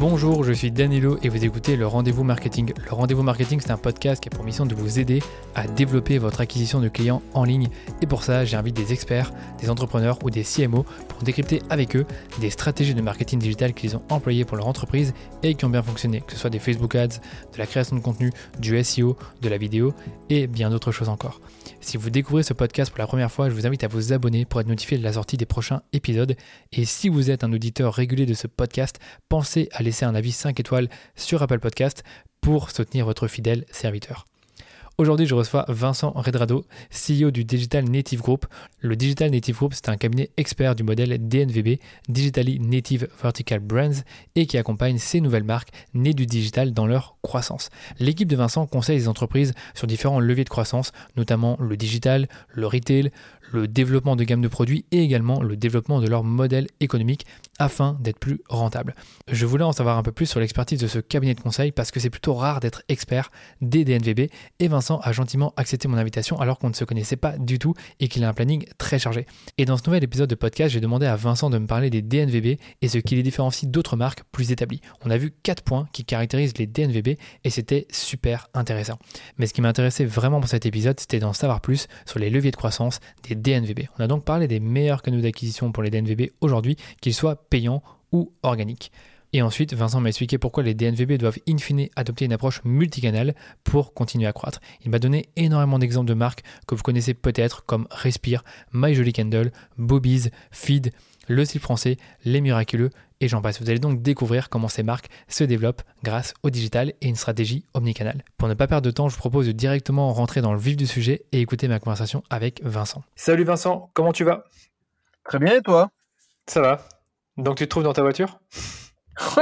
Bonjour, je suis Danilo et vous écoutez le Rendez-vous Marketing. Le Rendez-vous Marketing, c'est un podcast qui a pour mission de vous aider à développer votre acquisition de clients en ligne. Et pour ça, j'invite des experts, des entrepreneurs ou des CMO pour décrypter avec eux des stratégies de marketing digital qu'ils ont employées pour leur entreprise et qui ont bien fonctionné, que ce soit des Facebook Ads, de la création de contenu, du SEO, de la vidéo et bien d'autres choses encore. Si vous découvrez ce podcast pour la première fois, je vous invite à vous abonner pour être notifié de la sortie des prochains épisodes. Et si vous êtes un auditeur régulier de ce podcast, pensez à laisser un avis 5 étoiles sur Apple Podcast pour soutenir votre fidèle serviteur. Aujourd'hui, je reçois Vincent Redrado, CEO du Digital Native Group. Le Digital Native Group, c'est un cabinet expert du modèle DNVB, Digitally Native Vertical Brands, et qui accompagne ces nouvelles marques nées du digital dans leur croissance. L'équipe de Vincent conseille les entreprises sur différents leviers de croissance, notamment le digital, le retail, le développement de gamme de produits et également le développement de leur modèle économique afin d'être plus rentable. Je voulais en savoir un peu plus sur l'expertise de ce cabinet de conseil parce que c'est plutôt rare d'être expert des DNVB et Vincent a gentiment accepté mon invitation alors qu'on ne se connaissait pas du tout et qu'il a un planning très chargé. Et dans ce nouvel épisode de podcast, j'ai demandé à Vincent de me parler des DNVB et ce qui les différencie d'autres marques plus établies. On a vu quatre points qui caractérisent les DNVB et c'était super intéressant. Mais ce qui m'intéressait vraiment pour cet épisode, c'était d'en savoir plus sur les leviers de croissance des DNVB. On a donc parlé des meilleurs canaux d'acquisition pour les DNVB aujourd'hui, qu'ils soient payants ou organiques. Et ensuite, Vincent m'a expliqué pourquoi les DNVB doivent in fine adopter une approche multicanale pour continuer à croître. Il m'a donné énormément d'exemples de marques que vous connaissez peut-être comme Respire, My Candle, Bobby's, Feed, Le Style Français, Les Miraculeux et j'en passe. Vous allez donc découvrir comment ces marques se développent grâce au digital et une stratégie omnicanale. Pour ne pas perdre de temps, je vous propose de directement rentrer dans le vif du sujet et écouter ma conversation avec Vincent. Salut Vincent, comment tu vas? Très bien et toi? Ça va. Donc tu te trouves dans ta voiture?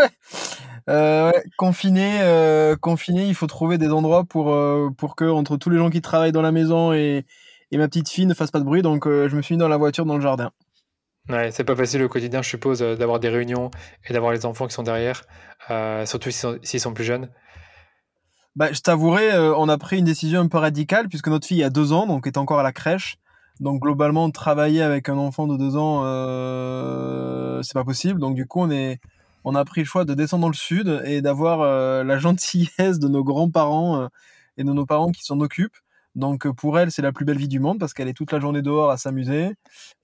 Euh, ouais. confiné, euh, confiné, il faut trouver des endroits pour, euh, pour que entre tous les gens qui travaillent dans la maison et, et ma petite fille ne fasse pas de bruit. Donc je me suis mis dans la voiture dans le jardin. Ouais, c'est pas facile au quotidien, je suppose, d'avoir des réunions et d'avoir les enfants qui sont derrière, surtout s'ils sont, plus jeunes. Bah, je t'avouerai, on a pris une décision un peu radicale puisque notre fille a deux ans, donc est encore à la crèche. Donc globalement, travailler avec un enfant de deux ans, euh, c'est pas possible. Donc du coup, on a pris le choix de descendre dans le sud et d'avoir euh, la gentillesse de nos grands-parents euh, et de nos parents qui s'en occupent. Donc pour elle, c'est la plus belle vie du monde parce qu'elle est toute la journée dehors à s'amuser.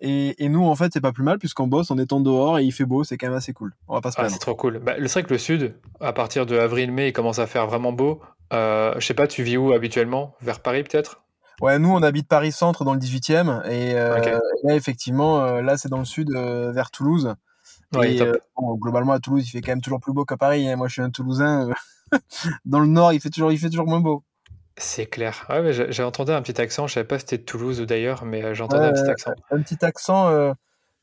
Et, et, nous, en fait, c'est pas plus mal puisqu'on bosse en étant dehors et il fait beau, c'est quand même assez cool. On va pas se ah, c'est trop cool. Bah, c'est vrai que le sud, à partir de avril-mai, il commence à faire vraiment beau. Euh, je sais pas, tu vis où habituellement? Vers Paris peut-être? Ouais, nous on habite Paris Centre dans le 18e et euh, là effectivement euh, là c'est dans le sud euh, vers Toulouse. et, globalement à Toulouse il fait quand même toujours plus beau qu'à Paris. Hein. Moi je suis un Toulousain. dans le nord il fait toujours il fait toujours moins beau. C'est clair. Ouais, j'ai entendu un petit accent. Je savais pas si c'était de Toulouse ou d'ailleurs, mais j'entendais un petit accent. Un petit accent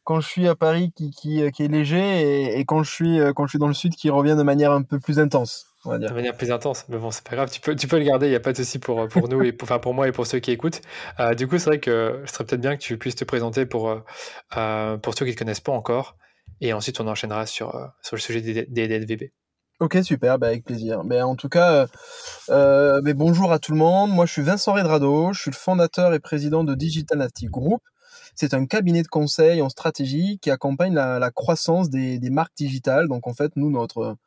quand je suis à Paris qui, qui, qui est léger et, et, quand je suis quand je suis dans le sud qui revient de manière un peu plus intense de manière plus intense. Mais bon, c'est pas grave, tu peux, tu peux le garder, il n'y a pas de souci pour, pour nous, et pour, enfin pour moi et pour ceux qui écoutent. Euh, du coup, c'est vrai que ce serait peut-être bien que tu puisses te présenter pour, euh, euh, pour ceux qui ne te connaissent pas encore, et ensuite on enchaînera sur, sur le sujet des, des DNVB. Ok, super, bah avec plaisir. Mais en tout cas, mais bonjour à tout le monde. Moi, je suis Vincent Redrado, je suis le fondateur et président de Digital Native Group. C'est un cabinet de conseil en stratégie qui accompagne la, la croissance des, des marques digitales. Donc, en fait, nous, notre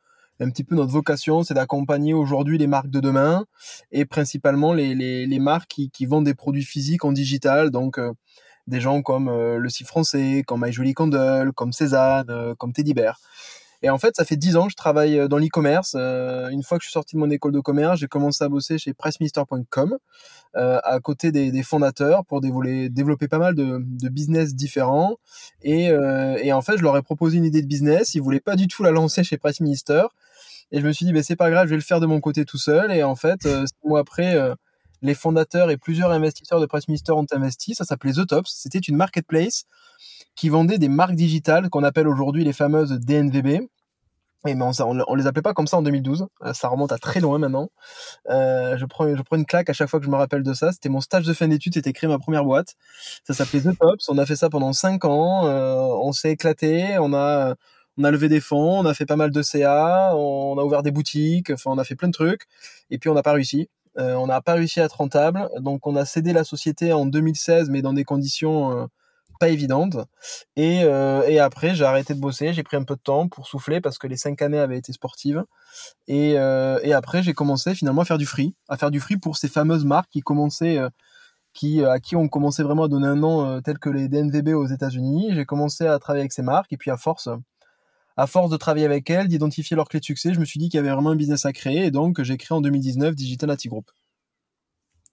un petit peu notre vocation, c'est d'accompagner aujourd'hui les marques de demain et principalement les, les, les marques qui, qui, vendent des produits physiques en digital, donc euh, des gens comme euh, le Cif français, comme My Jolie Candle, comme Cézanne, euh, comme Teddy Bear. Et en fait, ça fait dix ans que je travaille dans l'e-commerce. une fois que je suis sorti de mon école de commerce, j'ai commencé à bosser chez pressminister.com à côté des, fondateurs pour développer, pas mal de, business différents. Et, en fait, je leur ai proposé une idée de business. Ils voulaient pas du tout la lancer chez Pressminister. Et je me suis dit, bah, c'est pas grave, je vais le faire de mon côté tout seul. Et en fait, euh, six mois après, euh, les fondateurs et plusieurs investisseurs de Pressminister ont investi. Ça s'appelait The Tops. C'était une marketplace qui vendait des marques digitales qu'on appelle aujourd'hui les fameuses DNVB. Et mais on, on, les appelait pas comme ça en 2012. Euh, ça remonte à très loin maintenant. Euh, je prends, une claque à chaque fois que je me rappelle de ça. C'était mon stage de fin d'études. C'était créer ma première boîte. Ça s'appelait The Tops. On a fait ça pendant cinq ans. Euh, on s'est éclaté. On a, on a levé des fonds, on a fait pas mal de CA, on a ouvert des boutiques, enfin on a fait plein de trucs, et puis on n'a pas réussi. On n'a pas réussi à être rentable, donc on a cédé la société en 2016, mais dans des conditions pas évidente. Et, et après, j'ai arrêté de bosser, j'ai pris un peu de temps pour souffler parce que les cinq années avaient été sportives. Et, et après, j'ai commencé finalement à faire du free, à faire du free pour ces fameuses marques qui commençaient qui, à qui on commençait vraiment à donner un nom tel que les DNVB aux États-Unis. J'ai commencé à travailler avec ces marques et puis à force, à force de travailler avec elles, d'identifier leurs clés de succès, je me suis dit qu'il y avait vraiment un business à créer et donc j'ai créé en 2019 Digital Nati Group.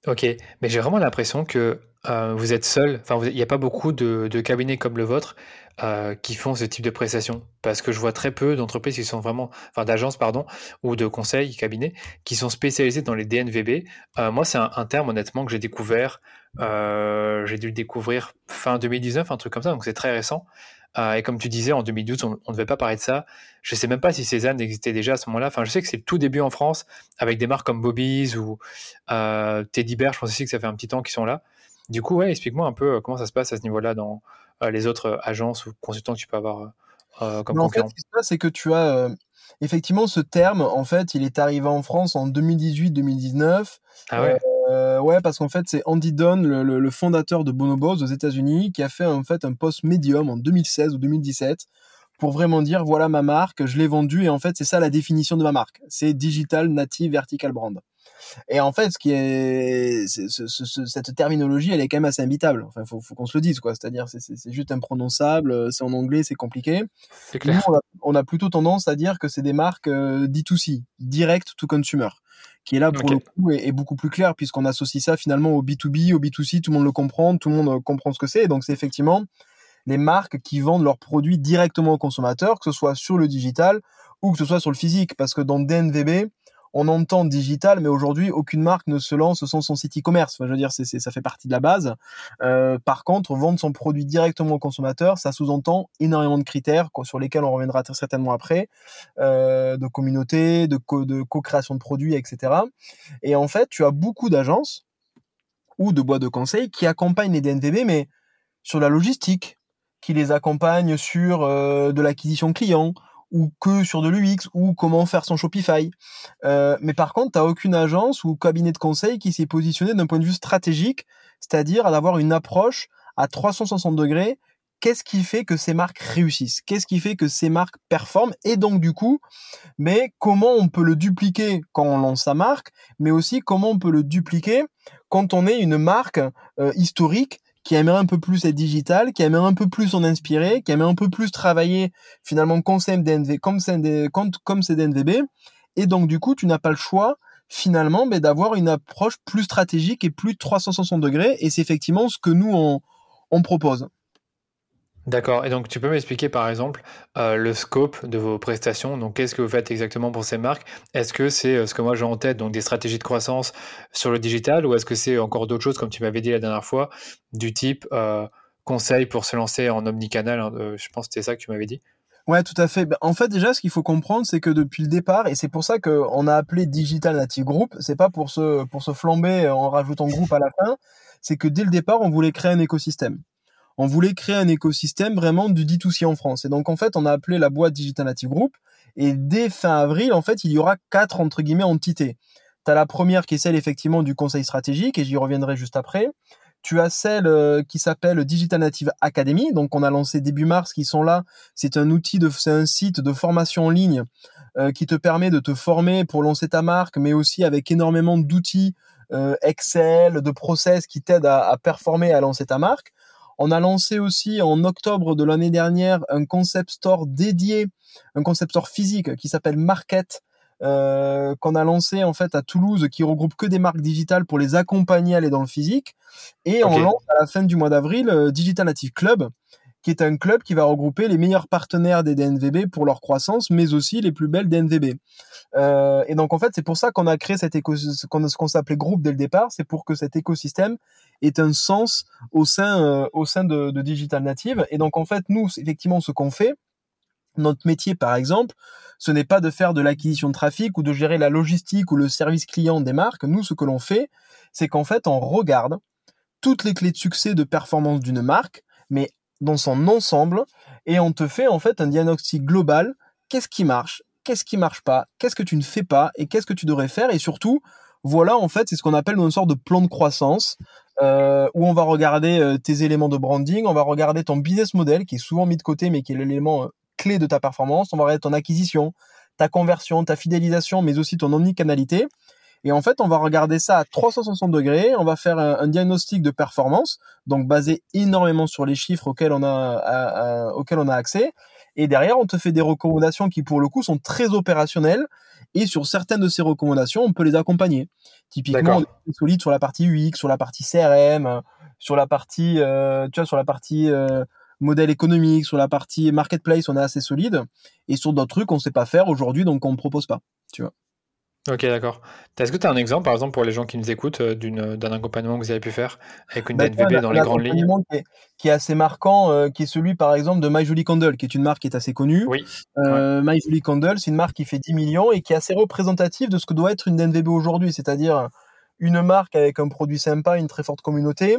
Ok, mais j'ai vraiment l'impression que euh, vous êtes seul, enfin il n'y a pas beaucoup de, cabinets comme le vôtre euh, qui font ce type de prestations, parce que je vois très peu d'entreprises qui sont vraiment, enfin d'agences pardon, ou de conseils, cabinets, qui sont spécialisés dans les DNVB. Euh, moi c'est un, un, terme honnêtement que j'ai découvert, j'ai dû le découvrir fin 2019, un truc comme ça, donc c'est très récent. Euh, et comme tu disais, en 2012, on ne devait pas parler de ça. Je ne sais même pas si Cézanne existait déjà à ce moment-là. Enfin, je sais que c'est le tout début en France, avec des marques comme Bobby's ou euh, Teddy Bear. Je pense aussi que ça fait un petit temps qu'ils sont là. Du coup, ouais, explique-moi un peu euh, comment ça se passe à ce niveau-là dans les autres agences ou consultants que tu peux avoir comme En fait, ce qui se passe, c'est que tu as effectivement ce terme. En fait, il est arrivé en France en 2018-2019. Ah ouais. Euh, ouais, parce qu'en fait, c'est Andy Dunn, le, fondateur de Bonobos aux États-Unis, qui a fait en fait un post médium en 2016 ou 2017 pour vraiment dire voilà ma marque, je l'ai vendue et en fait c'est ça la définition de ma marque, c'est digital native vertical brand. Et en fait, ce qui est, cette terminologie, elle est quand même assez imbitable. Enfin, faut, faut qu'on se le dise, quoi. C'est-à-dire, c'est juste imprononçable, c'est en anglais, c'est compliqué. Clair. on, a, plutôt tendance à dire que c'est des marques euh, D2C, direct to consumer qui est là pour le coup est, beaucoup plus clair puisqu'on associe ça finalement au B2B, au B2C, tout le monde le comprend, tout le monde euh, comprend ce que c'est. Donc c'est effectivement les marques qui vendent leurs produits directement aux consommateurs, que ce soit sur le digital ou que ce soit sur le physique. Parce que dans DNVB, on entend digital, mais aujourd'hui, aucune marque ne se lance sans son site e-commerce. Je veux dire, ça fait partie de la base. Euh, par contre, vendre son produit directement au consommateur, ça sous-entend énormément de critères sur lesquels on reviendra certainement après, euh, de communauté, de, co- de co-création de produits, etc. Et en fait, tu as beaucoup d'agences ou de boîtes de conseil qui accompagnent les DNVB, mais sur la logistique, qui les accompagnent sur euh, de l'acquisition client, ou que sur de l'UX ou comment faire son Shopify. Euh, mais par contre, tu n'as aucune agence ou cabinet de conseil qui s'est positionné d'un point de vue stratégique, c'est-à-dire d'avoir une approche à 360 degrés. Qu'est-ce qui fait que ces marques réussissent? Qu'est-ce qui fait que ces marques performent? Et donc du coup, mais comment on peut le dupliquer quand on lance sa marque, mais aussi comment on peut le dupliquer quand on est une marque euh, historique qui aimerait un peu plus être digital, qui aimerait un peu plus en inspirer, qui aimerait un peu plus travailler finalement comme CMDNV, comme, comme CDNVB. Et donc, du coup, tu n'as pas le choix finalement mais d'avoir une approche plus stratégique et plus 360 degrés. Et c'est effectivement ce que nous, on propose. D'accord. Et donc, tu peux m'expliquer, par exemple, euh, le scope de vos prestations? Donc, qu'est-ce que vous faites exactement pour ces marques? Est-ce que c'est euh, ce que moi j'ai en tête, donc des stratégies de croissance sur le digital, ou est-ce que c'est encore d'autres choses, comme tu m'avais dit la dernière fois, du type euh, conseil pour se lancer en omnicanal hein, Je pense que c'était ça que tu m'avais dit? Ouais, tout à fait. Ben, en fait, déjà, ce qu'il faut comprendre, c'est que depuis le départ, et c'est pour ça qu'on a appelé Digital Native Group, c'est pas pour se, pour se flamber en rajoutant groupe à la fin, c'est que dès le départ, on voulait créer un écosystème on voulait créer un écosystème vraiment du D2C en France. Et donc, en fait, on a appelé la boîte Digital Native Group. Et dès fin avril, en fait, il y aura quatre, entre guillemets, entités. Tu as la première qui est celle, effectivement, du conseil stratégique, et j'y reviendrai juste après. Tu as celle euh, qui s'appelle Digital Native Academy, donc on a lancé début mars, qui sont là. C'est un outil, de, c'est un site de formation en ligne euh, qui te permet de te former pour lancer ta marque, mais aussi avec énormément d'outils euh, Excel, de process qui t'aident à, à performer, à lancer ta marque. On a lancé aussi en octobre de l'année dernière un concept store dédié, un concept store physique qui s'appelle Market, euh, qu'on a lancé en fait à Toulouse, qui regroupe que des marques digitales pour les accompagner à aller dans le physique. Et on lance à la fin du mois d'avril euh, Digital Native Club, qui est un club qui va regrouper les meilleurs partenaires des DNVB pour leur croissance, mais aussi les plus belles DNVB. Euh, et donc en fait, c'est pour ça qu'on a créé cet écosystème, ce qu'on s'appelait groupe dès le départ, c'est pour que cet écosystème ait un sens au sein, euh, au sein de, de, Digital Native. Et donc en fait, nous, effectivement, ce qu'on fait, notre métier par exemple, ce n'est pas de faire de l'acquisition de trafic ou de gérer la logistique ou le service client des marques. Nous, ce que l'on fait, c'est qu'en fait, on regarde toutes les clés de succès de performance d'une marque, mais dans son ensemble et on te fait en fait un diagnostic global. Qu'est-ce qui marche? Qu'est-ce qui marche pas? Qu'est-ce que tu ne fais pas? Et qu'est-ce que tu devrais faire? Et surtout, Voilà, en fait, c'est ce qu'on appelle une sorte de plan de croissance euh, où on va regarder euh, tes éléments de branding, on va regarder ton business model qui est souvent mis de côté mais qui est l'élément euh, clé de ta performance, on va regarder ton acquisition, ta conversion, ta fidélisation, mais aussi ton omnicanalité. Et en fait, on va regarder ça à 360 degrés. On va faire un, diagnostic de performance, donc basé énormément sur les chiffres auxquels on a, auxquels on a accès. Et derrière, on te fait des recommandations qui, pour le coup, sont très opérationnelles. Et sur certaines de ces recommandations, on peut les accompagner. Typiquement, on est solide sur la partie UX, sur la partie CRM, sur la partie, euh, tu vois, sur la partie euh, modèle économique, sur la partie marketplace, on est assez solide. Et sur d'autres trucs, on ne sait pas faire aujourd'hui, donc on ne propose pas. Tu vois. Ok, d'accord. Est-ce que tu as un exemple, par exemple, pour les gens qui nous écoutent, euh, d'une, d'un accompagnement que vous avez pu faire avec une DNVB bah, dans les grandes lignes? qui est, qui est, assez marquant, euh, qui est celui, par exemple, de My Julie Candle, qui est une marque qui est assez connue. Oui. Euh, My Julie Candle, c'est une marque qui fait 10 millions et qui est assez représentative de ce que doit être une DNVB aujourd'hui, c'est-à-dire une marque avec un produit sympa, une très forte communauté,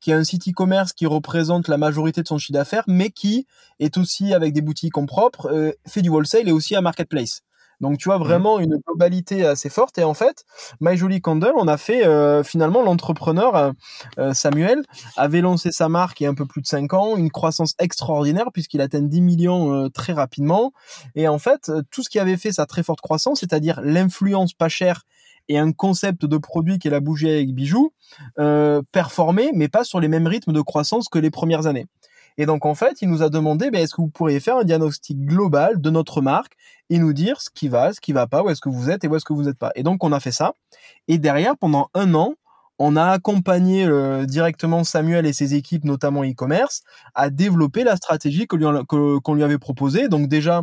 qui a un site e-commerce qui représente la majorité de son chiffre d'affaires, mais qui est aussi avec des boutiques en propre, fait du wholesale et aussi un marketplace. Donc tu vois mmh vraiment une globalité assez forte. Et en fait, My Jolie Candle, on a fait euh, finalement l'entrepreneur euh, euh, Samuel avait lancé sa marque il y a un peu plus de 5 ans, une croissance extraordinaire puisqu'il atteint 10 millions très rapidement. Et en fait, tout ce qui avait fait sa très forte croissance, c'est-à-dire l'influence pas chère et un concept de produit qui est la bougie avec bijoux, performait, mais pas sur les mêmes rythmes de croissance que les premières années. Et donc, en fait, il nous a demandé, ben, est-ce que vous pourriez faire un diagnostic global de notre marque et nous dire ce qui va, ce qui va pas, où est-ce que vous êtes et où est-ce que vous n'êtes pas. Et donc, on a fait ça. Et derrière, pendant un an, on a accompagné euh, directement Samuel et ses équipes, notamment e-commerce, à développer la stratégie qu'on lui avait proposée. Donc déjà,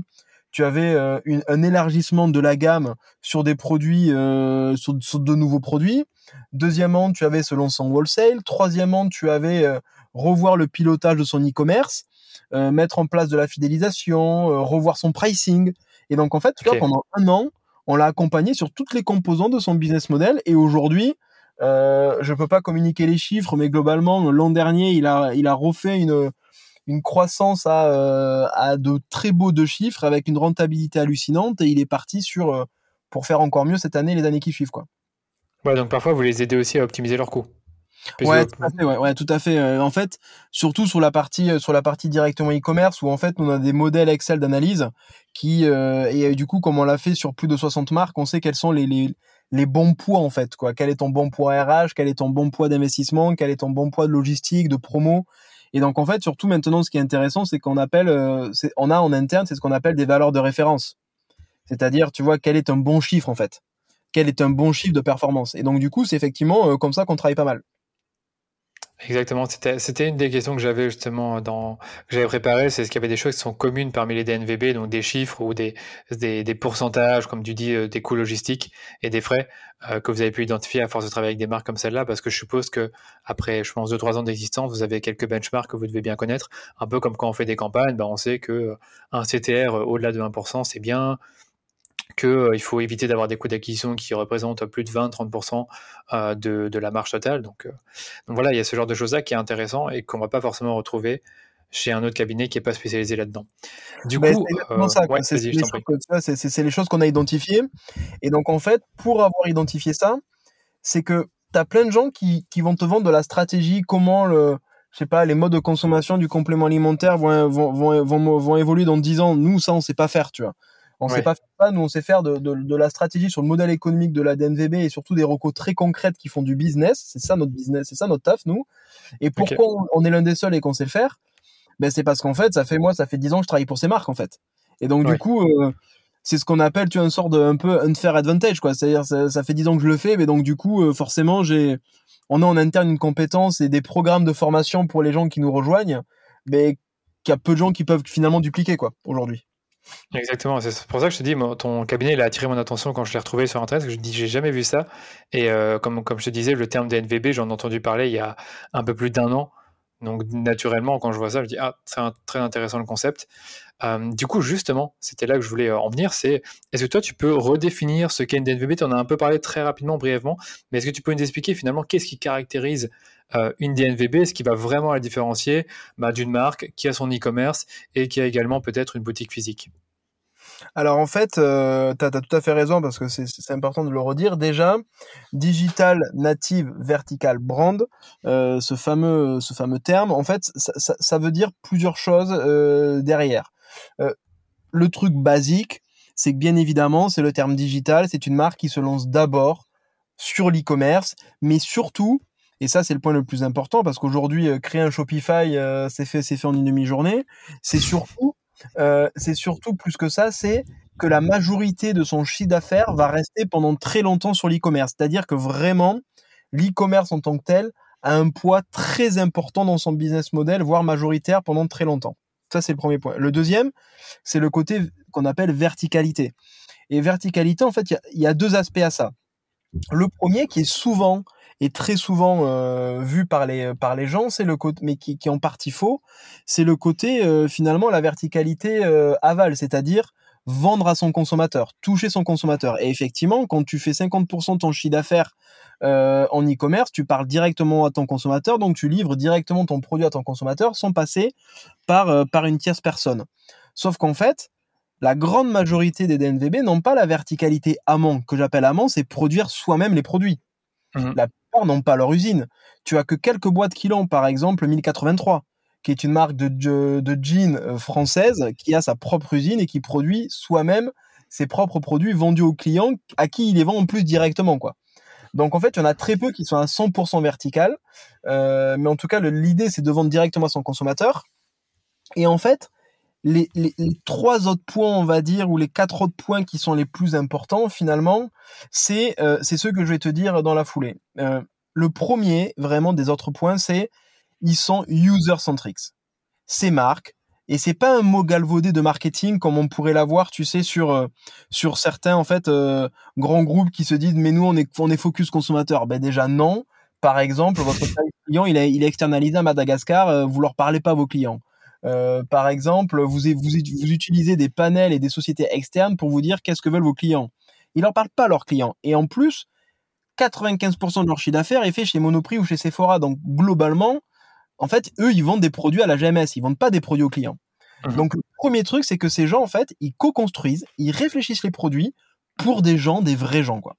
tu avais euh, un élargissement de la gamme sur des produits, euh, sur, de nouveaux produits. Deuxièmement, tu avais ce lancement wholesale. Troisièmement, tu avais revoir le pilotage de son e-commerce, euh, mettre en place de la fidélisation, euh, revoir son pricing. Et donc, en fait, tu vois, pendant un an, on l'a accompagné sur toutes les composants de son business model. Et aujourd'hui, euh, je peux pas communiquer les chiffres, mais globalement, l'an dernier, il a, il a refait une, une croissance à, euh, à de très beaux deux chiffres avec une rentabilité hallucinante et il est parti sur pour faire encore mieux cette année et les années qui suivent quoi. Ouais, donc parfois vous les aidez aussi à optimiser leurs coûts. Ouais, tout à fait, ouais, tout à fait. Euh, en fait, surtout sur la partie euh, sur la partie directement e-commerce où en fait on a des modèles Excel d'analyse qui euh, et du coup comme on l'a fait sur plus de 60 marques, on sait quels sont les, les les bons poids en fait quoi. Quel est ton bon poids RH, quel est ton bon poids d'investissement, quel est ton bon poids de logistique, de promo. Et donc en fait, surtout maintenant, ce qui est intéressant, c'est qu'on appelle, on a en interne, c'est ce qu'on appelle des valeurs de référence. C'est-à-dire, tu vois, quel est un bon chiffre en fait Quel est un bon chiffre de performance. Et donc du coup, c'est effectivement comme ça qu'on travaille pas mal. Exactement, c'était une des questions que j'avais justement dans que j'avais préparé, c'est est-ce qu'il y avait des choses qui sont communes parmi les DNVB, donc des chiffres ou des, des, des pourcentages, comme tu dis, euh, des coûts logistiques et des frais euh, que vous avez pu identifier à force de travailler avec des marques comme celle-là, parce que je suppose que après, je pense, deux trois ans d'existence, vous avez quelques benchmarks que vous devez bien connaître, un peu comme quand on fait des campagnes, ben on sait que un CTR au-delà de 1%, c'est bien, qu'il euh, faut éviter d'avoir des coûts d'acquisition qui représentent plus de 20-30% euh, de, la marge totale. Euh, donc, voilà, il y a ce genre de choses-là qui est intéressant et qu'on ne va pas forcément retrouver chez un autre cabinet qui n'est pas spécialisé là-dedans. Du coup, c'est les choses qu'on a identifiées. Et donc, en fait, pour avoir identifié ça, c'est que tu as plein de gens qui, vont te vendre de la stratégie, comment le, je sais pas, les modes de consommation du complément alimentaire vont, vont, vont, évoluer dans 10 ans. Nous, ça, on sait pas faire, tu vois. On sait pas faire ça, nous on sait faire de, de, de, la stratégie sur le modèle économique de la DNVB et surtout des recos très concrètes qui font du business. C'est ça notre business, c'est ça notre taf nous. Et pourquoi on, est l'un des seuls et qu'on sait le faire? Ben c'est parce qu'en fait ça fait moi ça fait 10 ans que je travaille pour ces marques en fait. Et donc du coup euh, c'est ce qu'on appelle tu vois, une sorte de un peu unfair advantage quoi. C'est-à-dire ça, ça, fait 10 ans que je le fais, mais donc du coup euh, forcément j'ai on a en interne une compétence et des programmes de formation pour les gens qui nous rejoignent, mais qu'il y a peu de gens qui peuvent finalement dupliquer quoi aujourd'hui. Exactement, c'est pour ça que je te dis, ton cabinet a attiré mon attention quand je l'ai retrouvé sur internet, que je dis j'ai jamais vu ça. Et euh, comme, comme je te disais, le terme DNVB, j'en ai entendu parler il y a un peu plus d'un an. Donc naturellement, quand je vois ça, je dis ah, c'est très intéressant le concept. Euh, du coup, justement, c'était là que je voulais euh, en venir, c'est est-ce que toi tu peux redéfinir ce qu'est une DNVB Tu en as un peu parlé très rapidement, brièvement, mais est-ce que tu peux nous expliquer finalement qu'est-ce qui caractérise euh, une DNVB, ce qui va vraiment la différencier bah, d'une marque qui a son e-commerce et qui a également peut-être une boutique physique Alors en fait, euh, tu as, tout à fait raison parce que c'est important de le redire. Déjà, digital native vertical brand, euh, ce fameux ce fameux terme, en fait, ça, veut dire plusieurs choses euh, derrière. Euh, le truc basique, c'est que bien évidemment, c'est le terme digital, c'est une marque qui se lance d'abord sur l'e-commerce, mais surtout, et ça c'est le point le plus important parce qu'aujourd'hui euh, créer un Shopify, euh, c'est fait, c'est fait en une demi-journée. C'est surtout euh, c'est surtout plus que ça, c'est que la majorité de son chiffre d'affaires va rester pendant très longtemps sur l'e-commerce. C'est-à-dire que vraiment, l'e-commerce en tant que tel a un poids très important dans son business model, voire majoritaire pendant très longtemps. Ça, c'est le premier point. Le deuxième, c'est le côté qu'on appelle verticalité. Et verticalité, en fait, il y, a deux aspects à ça. Le premier, qui est souvent et très souvent euh, vu par les par les gens, c'est le côté, mais qui, qui est en partie faux, c'est le côté euh, finalement la verticalité euh, aval, c'est-à-dire vendre à son consommateur, toucher son consommateur. Et effectivement, quand tu fais 50% de ton chiffre d'affaires en e-commerce, tu parles directement à ton consommateur, donc tu livres directement ton produit à ton consommateur sans passer par, par une tierce personne. Sauf qu'en fait, la grande majorité des DNVB n'ont pas la verticalité amont. Que j'appelle amont, c'est produire soi-même les produits. Mmh. La n'ont pas leur usine. Tu as que quelques boîtes qui l'ont, par exemple 1083 qui est une marque de, de jeans euh, française qui a sa propre usine et qui produit soi-même ses propres produits vendus aux clients à qui il les vend en plus directement quoi. Donc en fait, il y en a très peu qui sont à 100% vertical, euh, mais en tout cas l'idée c'est de vendre directement à son consommateur. Et en fait, les, les, les, trois autres points, on va dire, ou les quatre autres points qui sont les plus importants finalement, c'est euh, c'est ceux que je vais te dire dans la foulée. Euh, le premier, vraiment des autres points, c'est ils sont user-centrics. Ces marques, et c'est pas un mot galvaudé de marketing comme on pourrait l'avoir, tu sais, sur euh, sur certains en fait euh, grands groupes qui se disent mais nous on est on est focus consommateur. Ben déjà non. Par exemple, votre client il est il est externalisé à Madagascar, euh, vous leur parlez pas à vos clients. Par exemple, vous, vous, vous utilisez des panels et des sociétés externes pour vous dire qu'est-ce que veulent vos clients. Ils leur parlent pas à leurs clients. Et en plus, 95% de leur chiffre d'affaires est fait chez Monoprix ou chez Sephora. Donc globalement, en fait, eux, ils vendent des produits à la GMS, ils vendent pas des produits aux clients. Mmh. Donc, le premier truc, c'est que ces gens, en fait, ils co-construisent, ils réfléchissent les produits pour des gens, des vrais gens, quoi.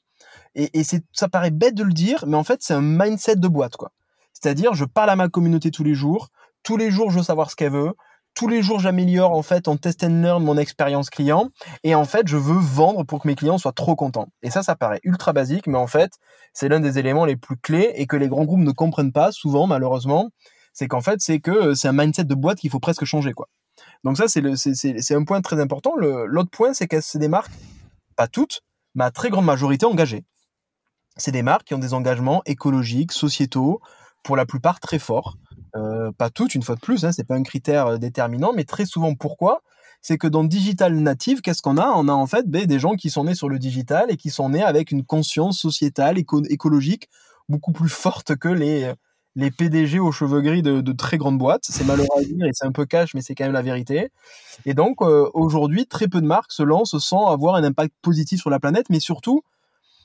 Et, et ça paraît bête de le dire, mais en fait, c'est un mindset de boîte, quoi. C'est-à-dire, je parle à ma communauté tous les jours, tous les jours, je veux savoir ce qu'elle veut, tous les jours, j'améliore, en fait, en test and learn mon expérience client, et en fait, je veux vendre pour que mes clients soient trop contents. Et ça, ça paraît ultra basique, mais en fait, c'est l'un des éléments les plus clés et que les grands groupes ne comprennent pas, souvent, malheureusement c'est qu'en fait, c'est que euh, c'est un mindset de boîte qu'il faut presque changer, quoi. Donc ça, c'est un point très important. l'autre point, c'est que c'est des marques, pas toutes, mais à très grande majorité engagées. C'est des marques qui ont des engagements écologiques, sociétaux, pour la plupart très forts. Euh, pas toutes, une fois de plus, hein, c'est pas un critère euh, déterminant, mais très souvent, pourquoi? C'est que dans digital native, qu'est-ce qu'on a? On a en fait ben, des gens qui sont nés sur le digital et qui sont nés avec une conscience sociétale, écologique beaucoup plus forte que les les PDG aux cheveux gris de, très grandes boîtes. C'est malheureux à dire et c'est un peu cash, mais c'est quand même la vérité. Et donc, euh, aujourd'hui, très peu de marques se lancent sans avoir un impact positif sur la planète, mais surtout,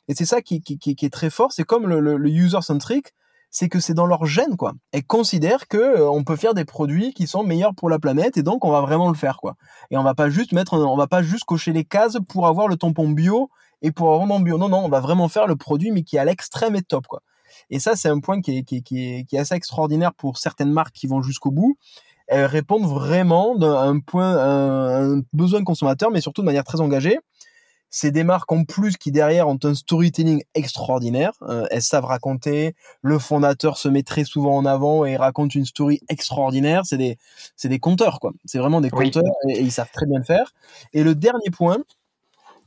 et c'est ça qui, est très fort, c'est comme le, le, user-centric, c'est que c'est dans leur gène, quoi. Elles considèrent que euh, on peut faire des produits qui sont meilleurs pour la planète et donc on va vraiment le faire, quoi. Et on va pas juste mettre, on va pas juste cocher les cases pour avoir le tampon bio et pour avoir vraiment bio. Non, non, on va vraiment faire le produit, mais qui est à l'extrême et top, quoi. Et ça, c'est un point qui est, qui, est, qui, est, assez extraordinaire pour certaines marques qui vont jusqu'au bout. Elles répondent vraiment à un point, un, besoin consommateur, mais surtout de manière très engagée. C'est des marques en plus qui derrière ont un storytelling extraordinaire. Euh, elles savent raconter. Le fondateur se met très souvent en avant et raconte une story extraordinaire. C'est des, c'est des conteurs quoi. C'est vraiment des conteurs et, et, ils savent très bien le faire. Et le dernier point,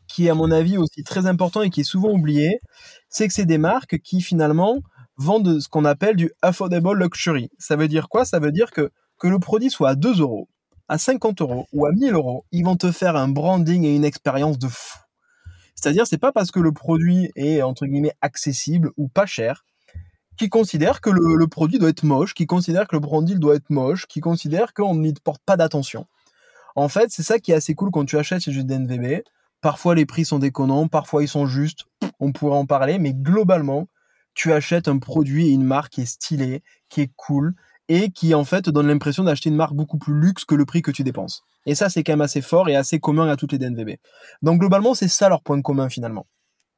qui est à mon avis aussi très important et qui est souvent oublié, c'est que c'est des marques qui finalement vendent ce qu'on appelle du affordable luxury. Ça veut dire quoi? Ça veut dire que que le produit soit à 2 euros, à 50 euros ou à 1000 euros, ils vont te faire un branding et une expérience de fou. C'est-à-dire, c'est pas parce que le produit est entre guillemets accessible ou pas cher qui considèrent que le, produit doit être moche, qui considèrent que le branding doit être moche, qui considèrent qu'on n'y porte pas d'attention. En fait, c'est ça qui est assez cool quand tu achètes chez DNVB. Parfois, les prix sont déconnants, parfois, ils sont justes on pourrait en parler, mais globalement, tu achètes un produit et une marque qui est stylé, qui est cool, et qui en fait donne l'impression d'acheter une marque beaucoup plus luxe que le prix que tu dépenses. Et ça, c'est quand même assez fort et assez commun à toutes les DNVB. Donc globalement, c'est ça leur point commun finalement.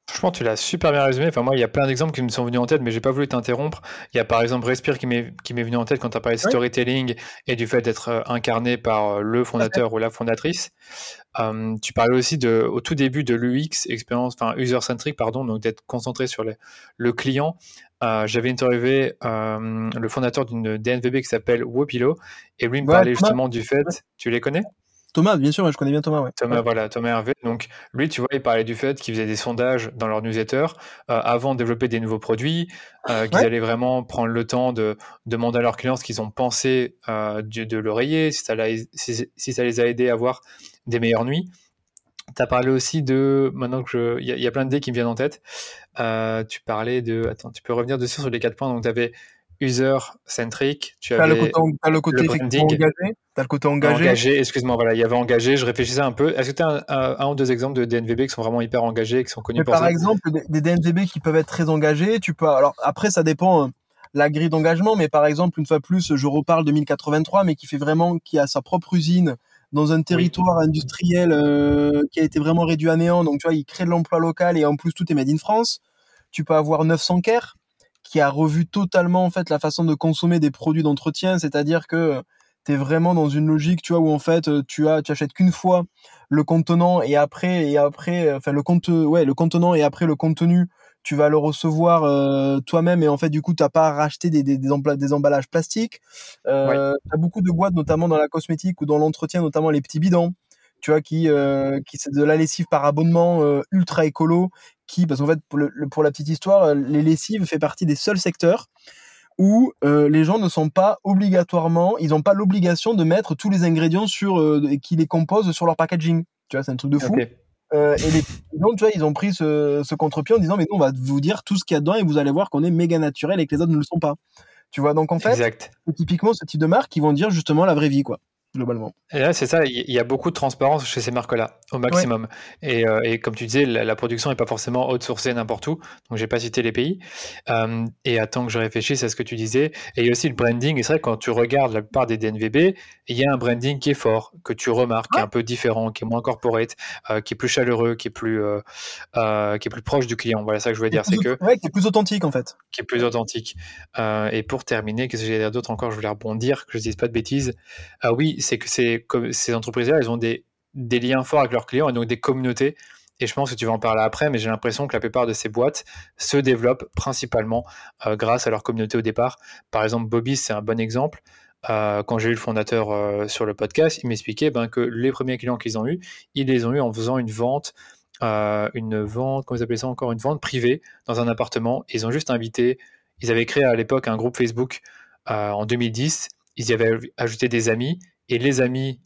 Franchement, tu l'as super bien résumé. Enfin, moi, il y a plein d'exemples qui me sont venus en tête, mais j'ai pas voulu t'interrompre. Il y a par exemple Respire qui m'est venu en tête quand tu as parlé de storytelling et du fait d'être euh, incarné par euh, le fondateur ou la fondatrice. Euh, tu parlais aussi de, au tout début de l'UX, expérience, enfin user-centric, pardon, donc d'être concentré sur le, client. J'avais interviewé le fondateur d'une DNVB qui s'appelle Wopilo et lui me parlait justement du fait. Tu les connais? Thomas, bien sûr, je connais bien Thomas. Thomas, voilà, Thomas Hervé. Donc, lui, tu vois, il parlait du fait qu'il faisait des sondages dans leur newsletter euh, avant de développer des nouveaux produits, euh, qu'ils allaient vraiment prendre le temps de demander à leurs clients ce qu'ils ont pensé euh, de, l'oreiller, si, ça si, ça les a aidés à avoir des meilleures nuits. Tu as parlé aussi de. Maintenant que. Il y, a plein de dés qui me viennent en tête. tu parlais de. Attends, tu peux revenir dessus sur les quatre points. Donc, tu avais user-centric. Tu as le côté, as le côté engagé. As le côté engagé? engagé excuse-moi, voilà, il y avait engagé. Je réfléchissais un peu. Est-ce que tu as un, ou deux exemples de DNVB qui sont vraiment hyper engagés et qui sont connus pour par ça? Par exemple, des, DNVB qui peuvent être très engagés. Tu peux. Alors après, ça dépend. Euh, la grille d'engagement, mais par exemple, une fois plus, je reparle de 1083, mais qui fait vraiment, qui a sa propre usine dans un territoire industriel euh, qui a été vraiment réduit à néant. Donc, tu vois, il crée de l'emploi local et en plus, tout est made in France. Tu peux avoir 900 Care, qui a revu totalement en fait la façon de consommer des produits d'entretien, c'est-à-dire que tu es vraiment dans une logique, tu vois, où en fait tu as tu achètes qu'une fois le contenant et après et après enfin le compte ouais, le contenant et après le contenu, tu vas le recevoir euh, toi-même. Et en fait du coup tu pas à racheter des, des, des, emballages plastiques. Euh, Tu as beaucoup de boîtes notamment dans la cosmétique ou dans l'entretien notamment les petits bidons tu vois, qui, euh, qui c'est de la lessive par abonnement euh, ultra écolo, qui, parce qu'en fait, pour, pour, la petite histoire, euh, les lessives fait partie des seuls secteurs où les gens ne sont pas obligatoirement, ils n'ont pas l'obligation de mettre tous les ingrédients sur, qui les composent sur leur packaging. Tu vois, c'est un truc de fou. et les donc, tu vois, ils ont pris ce, ce contre-pied en disant, mais nous, on va vous dire tout ce qu'il y a dedans et vous allez voir qu'on est méga naturel et que les autres ne le sont pas. Tu vois, donc en fait, c'est typiquement ce type de marque qui vont dire justement la vraie vie, quoi globalement. Et là, c'est ça, il y a beaucoup de transparence chez ces marques-là, au maximum. Et, euh, et, comme tu disais, la, production n'est pas forcément outsourcée n'importe où, donc j'ai pas cité les pays. Euh, et attends que je réfléchisse à ce que tu disais. Et il y a aussi le branding, et c'est vrai que quand tu regardes la plupart des DNVB, il y a un branding qui est fort, que tu remarques, qui est un peu différent, qui est moins corporate, euh, qui est plus chaleureux, qui est plus, qui est plus proche du client. Voilà ça que je voulais dire, c'est que... Ouais, qui est plus authentique en fait. Qui est plus authentique. et pour terminer, qu'est-ce que j'ai à dire d'autre encore? Je voulais rebondir, que je ne dise pas de bêtises. Ah oui, c'est que ces, entreprises-là, elles ont des, liens forts avec leurs clients et donc des communautés. Et je pense que tu vas en parler après, mais j'ai l'impression que la plupart de ces boîtes se développent principalement euh, grâce à leur communauté au départ. Par exemple, Bobby, c'est un bon exemple. Euh, quand j'ai eu le fondateur euh, sur le podcast, il m'expliquait ben, que les premiers clients qu'ils ont eu, ils les ont eu en faisant une vente, une vente, comment ils appelaient ça encore, une vente privée dans un appartement. Ils ont juste invité, ils avaient créé à l'époque un groupe Facebook en 2010. Ils y avaient ajouté des amis et les amis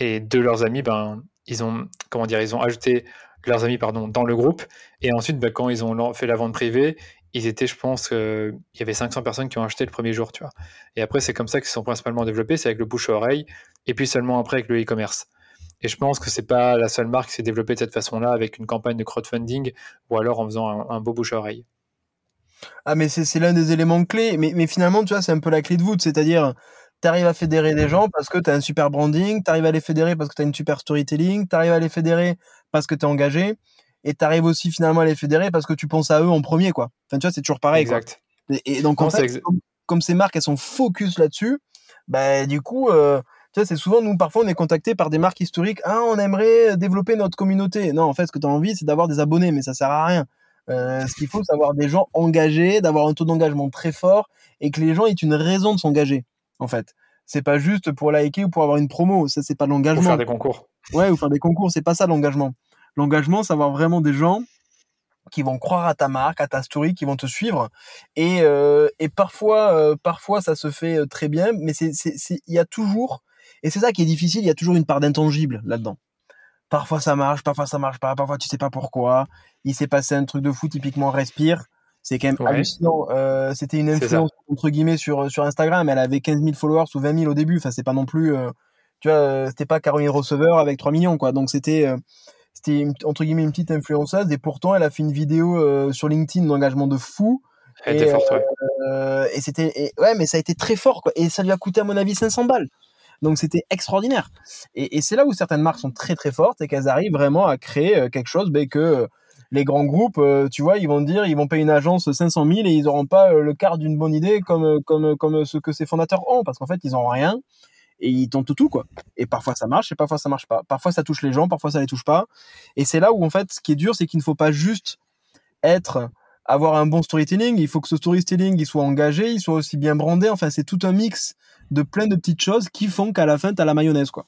et de leurs amis, ben, ils ont, comment dire, ils ont ajouté leurs amis pardon, dans le groupe. Et ensuite, ben, quand ils ont fait la vente privée, ils étaient, je pense, il y avait 500 personnes qui ont acheté le premier jour, tu vois. Et après, c'est comme ça qu'ils sont principalement développés, c'est avec le bouche à oreille, et puis seulement après avec le e-commerce. Et je pense que c'est pas la seule marque qui s'est développée de cette façon-là, avec une campagne de crowdfunding, ou alors en faisant un, beau bouche à oreille. Ah, mais c'est l'un des éléments clés. Mais, mais finalement, tu vois, c'est un peu la clé de voûte. C'est-à-dire, tu arrives à fédérer des gens parce que tu as un super branding, tu arrives à les fédérer parce que tu as une super storytelling, tu arrives à les fédérer parce que tu es engagé, et tu arrives aussi finalement à les fédérer parce que tu penses à eux en premier. quoi. Enfin, tu vois, c'est toujours pareil. Exact. Et, donc, en fait, comme, ces marques, elles sont focus là-dessus, bah, du coup, euh, tu vois, c'est souvent, nous, parfois, on est contacté par des marques historiques. Ah, on aimerait développer notre communauté. Non, en fait, ce que tu as envie, c'est d'avoir des abonnés, mais ça sert à rien. Euh, ce qu'il faut, c'est avoir des gens engagés, d'avoir un taux d'engagement très fort et que les gens aient une raison de s'engager en fait. C'est pas juste pour liker ou pour avoir une promo, ça c'est pas l'engagement. Ou faire des concours. Ouais, ou faire des concours, c'est pas ça l'engagement. L'engagement, c'est avoir vraiment des gens qui vont croire à ta marque, à ta story, qui vont te suivre. Et, euh, et parfois, euh, parfois ça se fait euh, très bien, mais c'est, c'est, il y a toujours, et c'est ça qui est difficile, il y a toujours une part d'intangible là-dedans. Parfois ça marche, parfois ça marche pas, parfois tu sais pas pourquoi. Il s'est passé un truc de fou, typiquement Respire. C'est quand même hallucinant. Euh, c'était une influence entre guillemets sur sur Instagram. Elle avait 15 000 followers ou 20 000 au début. Enfin, c'est pas non plus, euh, tu vois, euh, c'était pas Caroline Receveur avec 3 millions quoi. Donc c'était c'était entre guillemets une petite influenceuse et pourtant elle a fait une vidéo sur LinkedIn d'engagement de fou Elle était forte, ouais. Euh, et c'était, ouais, mais ça a été très fort, quoi. Et ça lui a coûté, à mon avis, 500 balles. Donc c'était extraordinaire. Et, et c'est là où certaines marques sont très très fortes et qu'elles arrivent vraiment à créer euh, quelque chose ben, que les grands groupes, euh, tu vois, ils vont dire, ils vont payer une agence 500 000 et ils n'auront pas le quart d'une bonne idée comme, comme, comme ce que ces fondateurs ont, parce qu'en fait, ils n'ont rien et ils tentent tout, quoi. Et parfois ça marche et parfois ça marche pas. Parfois ça touche les gens, parfois ça les touche pas. Et c'est là où, en fait, ce qui est dur, c'est qu'il ne faut pas juste être avoir un bon storytelling, il faut que ce storytelling il soit engagé, il soit aussi bien brandé. Enfin, c'est tout un mix de plein de petites choses qui font qu'à la fin, tu as la mayonnaise. quoi.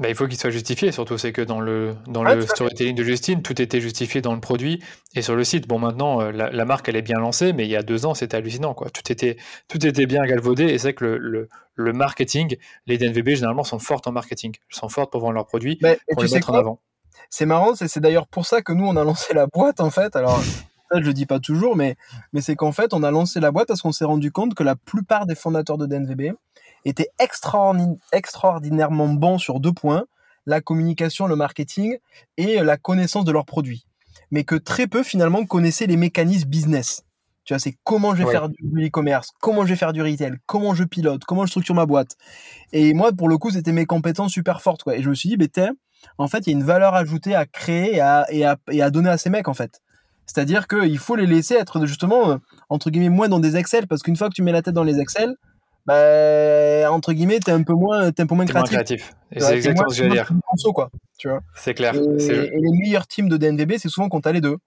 Bah, il faut qu'il soit justifié, surtout c'est que dans le, dans le storytelling de Justine, tout était justifié dans le produit et sur le site. Bon, maintenant, euh, la, marque, elle est bien lancée, mais il y a deux ans, c'était hallucinant. Quoi. Tout, était, tout était bien galvaudé et c'est que le, le, le, marketing, les DNVB, généralement, sont fortes en marketing. Elles sont fortes pour vendre leurs produits, pour les mettre en avant. C'est marrant, c'est d'ailleurs pour ça que nous, on a lancé la boîte, en fait. Alors, je le dis pas toujours, mais, mais c'est qu'en fait, on a lancé la boîte parce qu'on s'est rendu compte que la plupart des fondateurs de DNVB étaient extraordinairement bons sur deux points, la communication, le marketing et la connaissance de leurs produits. Mais que très peu finalement connaissaient les mécanismes business. Tu vois, c'est comment je vais faire du e-commerce, comment je vais faire du retail, comment je pilote, comment je structure ma boîte. Et moi, pour le coup, c'était mes compétences super fortes. Quoi. Et je me suis dit, ben, en fait, il y a une valeur ajoutée à créer et à, et à, et à donner à ces mecs, en fait. C'est-à-dire qu'il faut les laisser être justement, euh, entre guillemets, moins dans des Excel, parce qu'une fois que tu mets la tête dans les Excel, bah, entre guillemets, t'es un peu moins, es un peu moins créatif. Moins créatif. Et c'est exactement ce que je veux dire. quoi, tu vois. C'est clair. Et, les meilleurs teams de DNVB, c'est souvent quand t'as les deux.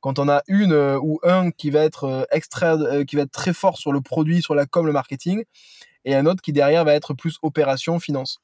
Quand on a une euh, ou un qui va être euh, extrait, qui va être très fort sur le produit, sur la com, le marketing, et un autre qui derrière va être plus opération, finance.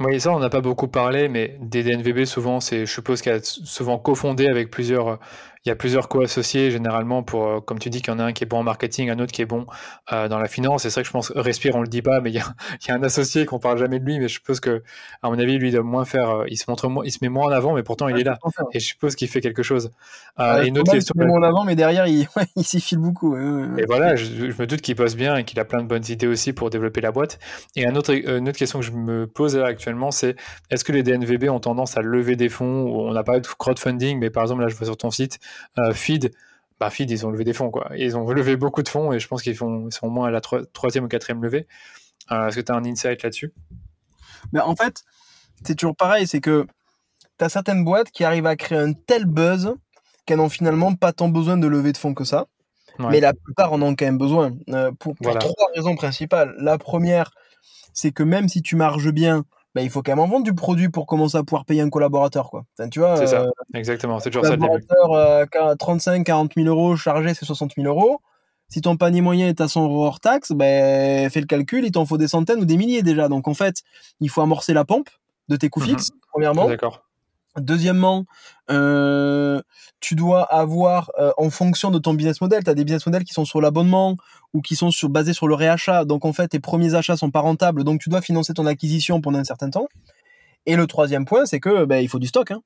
Oui, ça, on n'a pas beaucoup parlé, mais des DNVB, souvent, c'est, je suppose qu'il y a souvent cofondé avec plusieurs, il y a plusieurs co-associés, généralement, pour, euh, comme tu dis, qu'il y en a un qui est bon en marketing, un autre qui est bon euh, dans la finance. C'est vrai que je pense, Respire, on le dit pas, mais il y a, il y a un associé qu'on parle jamais de lui, mais je suppose que, à mon avis, lui, il doit moins faire, euh, il se montre moins, il se met moins en avant, mais pourtant, il est là. Et je suppose qu'il fait quelque chose. et une autre question. Il se met moins en avant, mais derrière, il, il s'y file beaucoup. Et voilà, je, je me doute qu'il bosse bien et qu'il a plein de bonnes idées aussi pour développer la boîte. Et un autre, une autre question que je me pose actuellement, actuellement, c'est est-ce que les DNVB ont tendance à lever des fonds On n'a pas de crowdfunding, mais par exemple, là, je vois sur ton site, Feed, bah, Feed, ils ont levé des fonds, quoi. Ils ont levé beaucoup de fonds et je pense qu'ils sont au moins à la troisième ou quatrième levée. Euh, est-ce que tu as un insight là-dessus? Mais En fait, c'est toujours pareil, c'est que tu as certaines boîtes qui arrivent à créer un tel buzz qu'elles n'ont finalement pas tant besoin de lever de fonds que ça. Mais la plupart en ont quand même besoin. Euh, pour, trois raisons principales. La première, c'est que même si tu marges bien, bah, il faut quand même en vendre du produit pour commencer à pouvoir payer un collaborateur. Quoi. tu vois, c'est ça, euh, exactement. C'est toujours ça. Euh, 35, 40 000 euros chargé, c'est 60 000 euros. Si ton panier moyen est à 100 euros hors taxe, ben, fais le calcul, il t'en faut des centaines ou des milliers déjà. Donc en fait, il faut amorcer la pompe de tes coûts mhm. fixes, premièrement. D'accord. Deuxièmement, euh, tu dois avoir, euh, en fonction de ton business model, tu as des business models qui sont sur l'abonnement ou qui sont sur, basés sur le réachat. Donc en fait, tes premiers achats sont pas rentables, donc tu dois financer ton acquisition pendant un certain temps. Et le troisième point, c'est que ben, il faut du stock. Hein.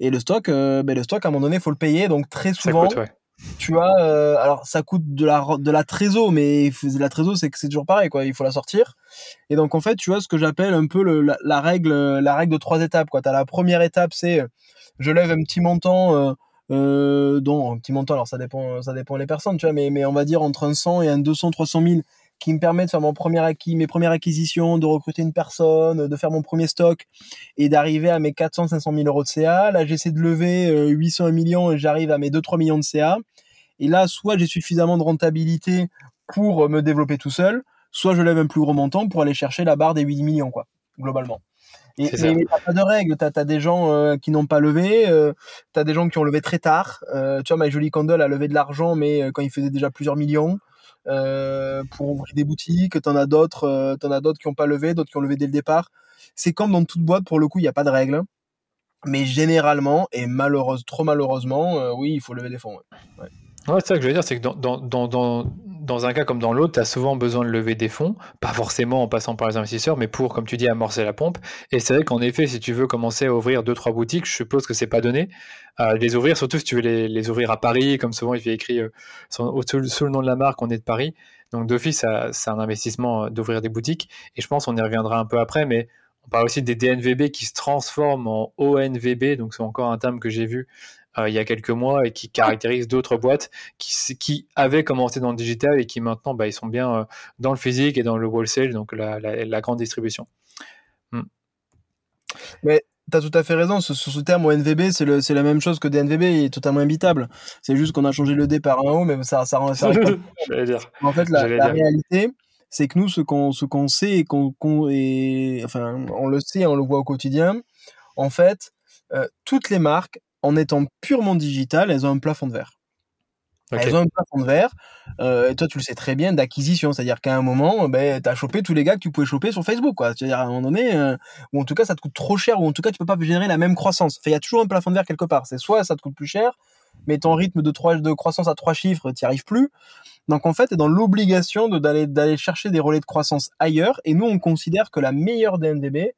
Et le stock, euh, ben, le stock, à un moment donné, il faut le payer. Donc très souvent, tu vois, euh, alors ça coûte de la de la trésor, mais la trésor c'est que c'est toujours pareil quoi, il faut la sortir. Et donc en fait, tu vois ce que j'appelle un peu la, règle la règle de trois étapes quoi. T'as la première étape c'est je lève un petit montant euh, euh, dont un petit montant alors ça dépend ça dépend les personnes tu vois mais mais on va dire entre un 100 et un 200 300 000 qui me permet de faire mon premier acquis, mes premières acquisitions, de recruter une personne, de faire mon premier stock et d'arriver à mes 400, 500 000 euros de CA. Là, j'essaie de lever 800, 1 million et j'arrive à mes 2, 3 millions de CA. Et là, soit j'ai suffisamment de rentabilité pour me développer tout seul, soit je lève un plus gros montant pour aller chercher la barre des 8 millions, quoi, globalement. Et, mais t'as pas de règles, t'as as des gens euh, qui n'ont pas levé, euh, t'as des gens qui ont levé très tard. Euh, tu vois, My Jolie Candle a levé de l'argent, mais euh, quand il faisait déjà plusieurs millions euh, pour ouvrir des boutiques. T'en as d'autres, t'en as d'autres qui n'ont pas levé, d'autres qui ont levé dès le départ. C'est comme dans toute boîte, pour le coup, il n'y a pas de règles. Mais généralement, et malheureusement, trop malheureusement, oui, il faut lever des fonds. Ouais, c'est ça que je veux dire, c'est que dans, dans, dans, dans, un cas comme dans l'autre, tu as souvent besoin de lever des fonds, pas forcément en passant par les investisseurs, mais pour, comme tu dis, amorcer la pompe. Et c'est vrai qu'en effet, si tu veux commencer à ouvrir deux, trois boutiques, je suppose que c'est pas donné. à les ouvrir, surtout si tu veux les, les, ouvrir à Paris, comme souvent il fait écrit euh, sous, le nom de la marque, on est de Paris. Donc d'office, c'est un investissement euh, d'ouvrir des boutiques. Et je pense qu'on y reviendra un peu après, mais On parle aussi des DNVB qui se transforment en ONVB, donc c'est encore un terme que j'ai vu euh, il y a quelques mois et qui caractérise d'autres boîtes qui, qui, avaient commencé dans le digital et qui maintenant bah, ils sont bien euh, dans le physique et dans le wholesale, donc la, la, grande distribution. Hmm. Mais tu as tout à fait raison, sur ce, terme ONVB, c'est la même chose que DNVB, il est totalement imbitable. C'est juste qu'on a changé le D par un O, mais ça, ça, ça, dire. En fait, la, la réalité, c'est que nous, ce qu'on ce qu'on sait et qu'on enfin, on le sait, on le voit au quotidien. En fait, euh, toutes les marques, en étant purement digitales, elles ont un plafond de verre. Elles ont un plafond de verre, euh, et toi tu le sais très bien, d'acquisition. C'est-à-dire qu'à un moment, ben, tu as chopé tous les gars que tu pouvais choper sur Facebook. C'est-à-dire à un moment donné, euh, ou en tout cas ça te coûte trop cher, ou en tout cas tu peux pas générer la même croissance. Il y a toujours un plafond de verre quelque part. C'est soit ça te coûte plus cher, mais ton rythme de, de croissance à trois chiffres, tu n'y arrives plus. Donc en fait, tu es dans l'obligation d'aller chercher des relais de croissance ailleurs. Et nous, on considère que la meilleure DNDB,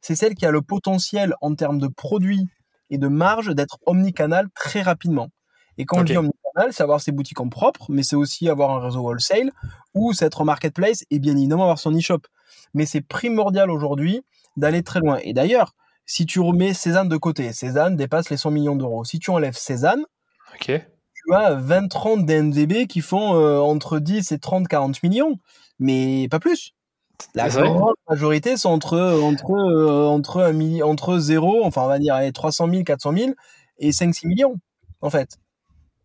c'est celle qui a le potentiel en termes de produits et de marge d'être omnicanal très rapidement. Et quand on dit omnicanal, c'est avoir ses boutiques en propre, mais c'est aussi avoir un réseau wholesale ou c'est être en marketplace et bien évidemment avoir son e-shop. Mais c'est primordial aujourd'hui d'aller très loin. Et d'ailleurs, si tu remets Cézanne de côté, Cézanne dépasse les 100 millions d'euros. Si tu enlèves Cézanne, tu as 20-30 DNVB qui font euh, entre 10 et 30-40 millions, mais pas plus. La grande majorité sont entre, entre, euh, entre, un entre 0, enfin on va dire 300 000, 400 000 et 5-6 millions, en fait.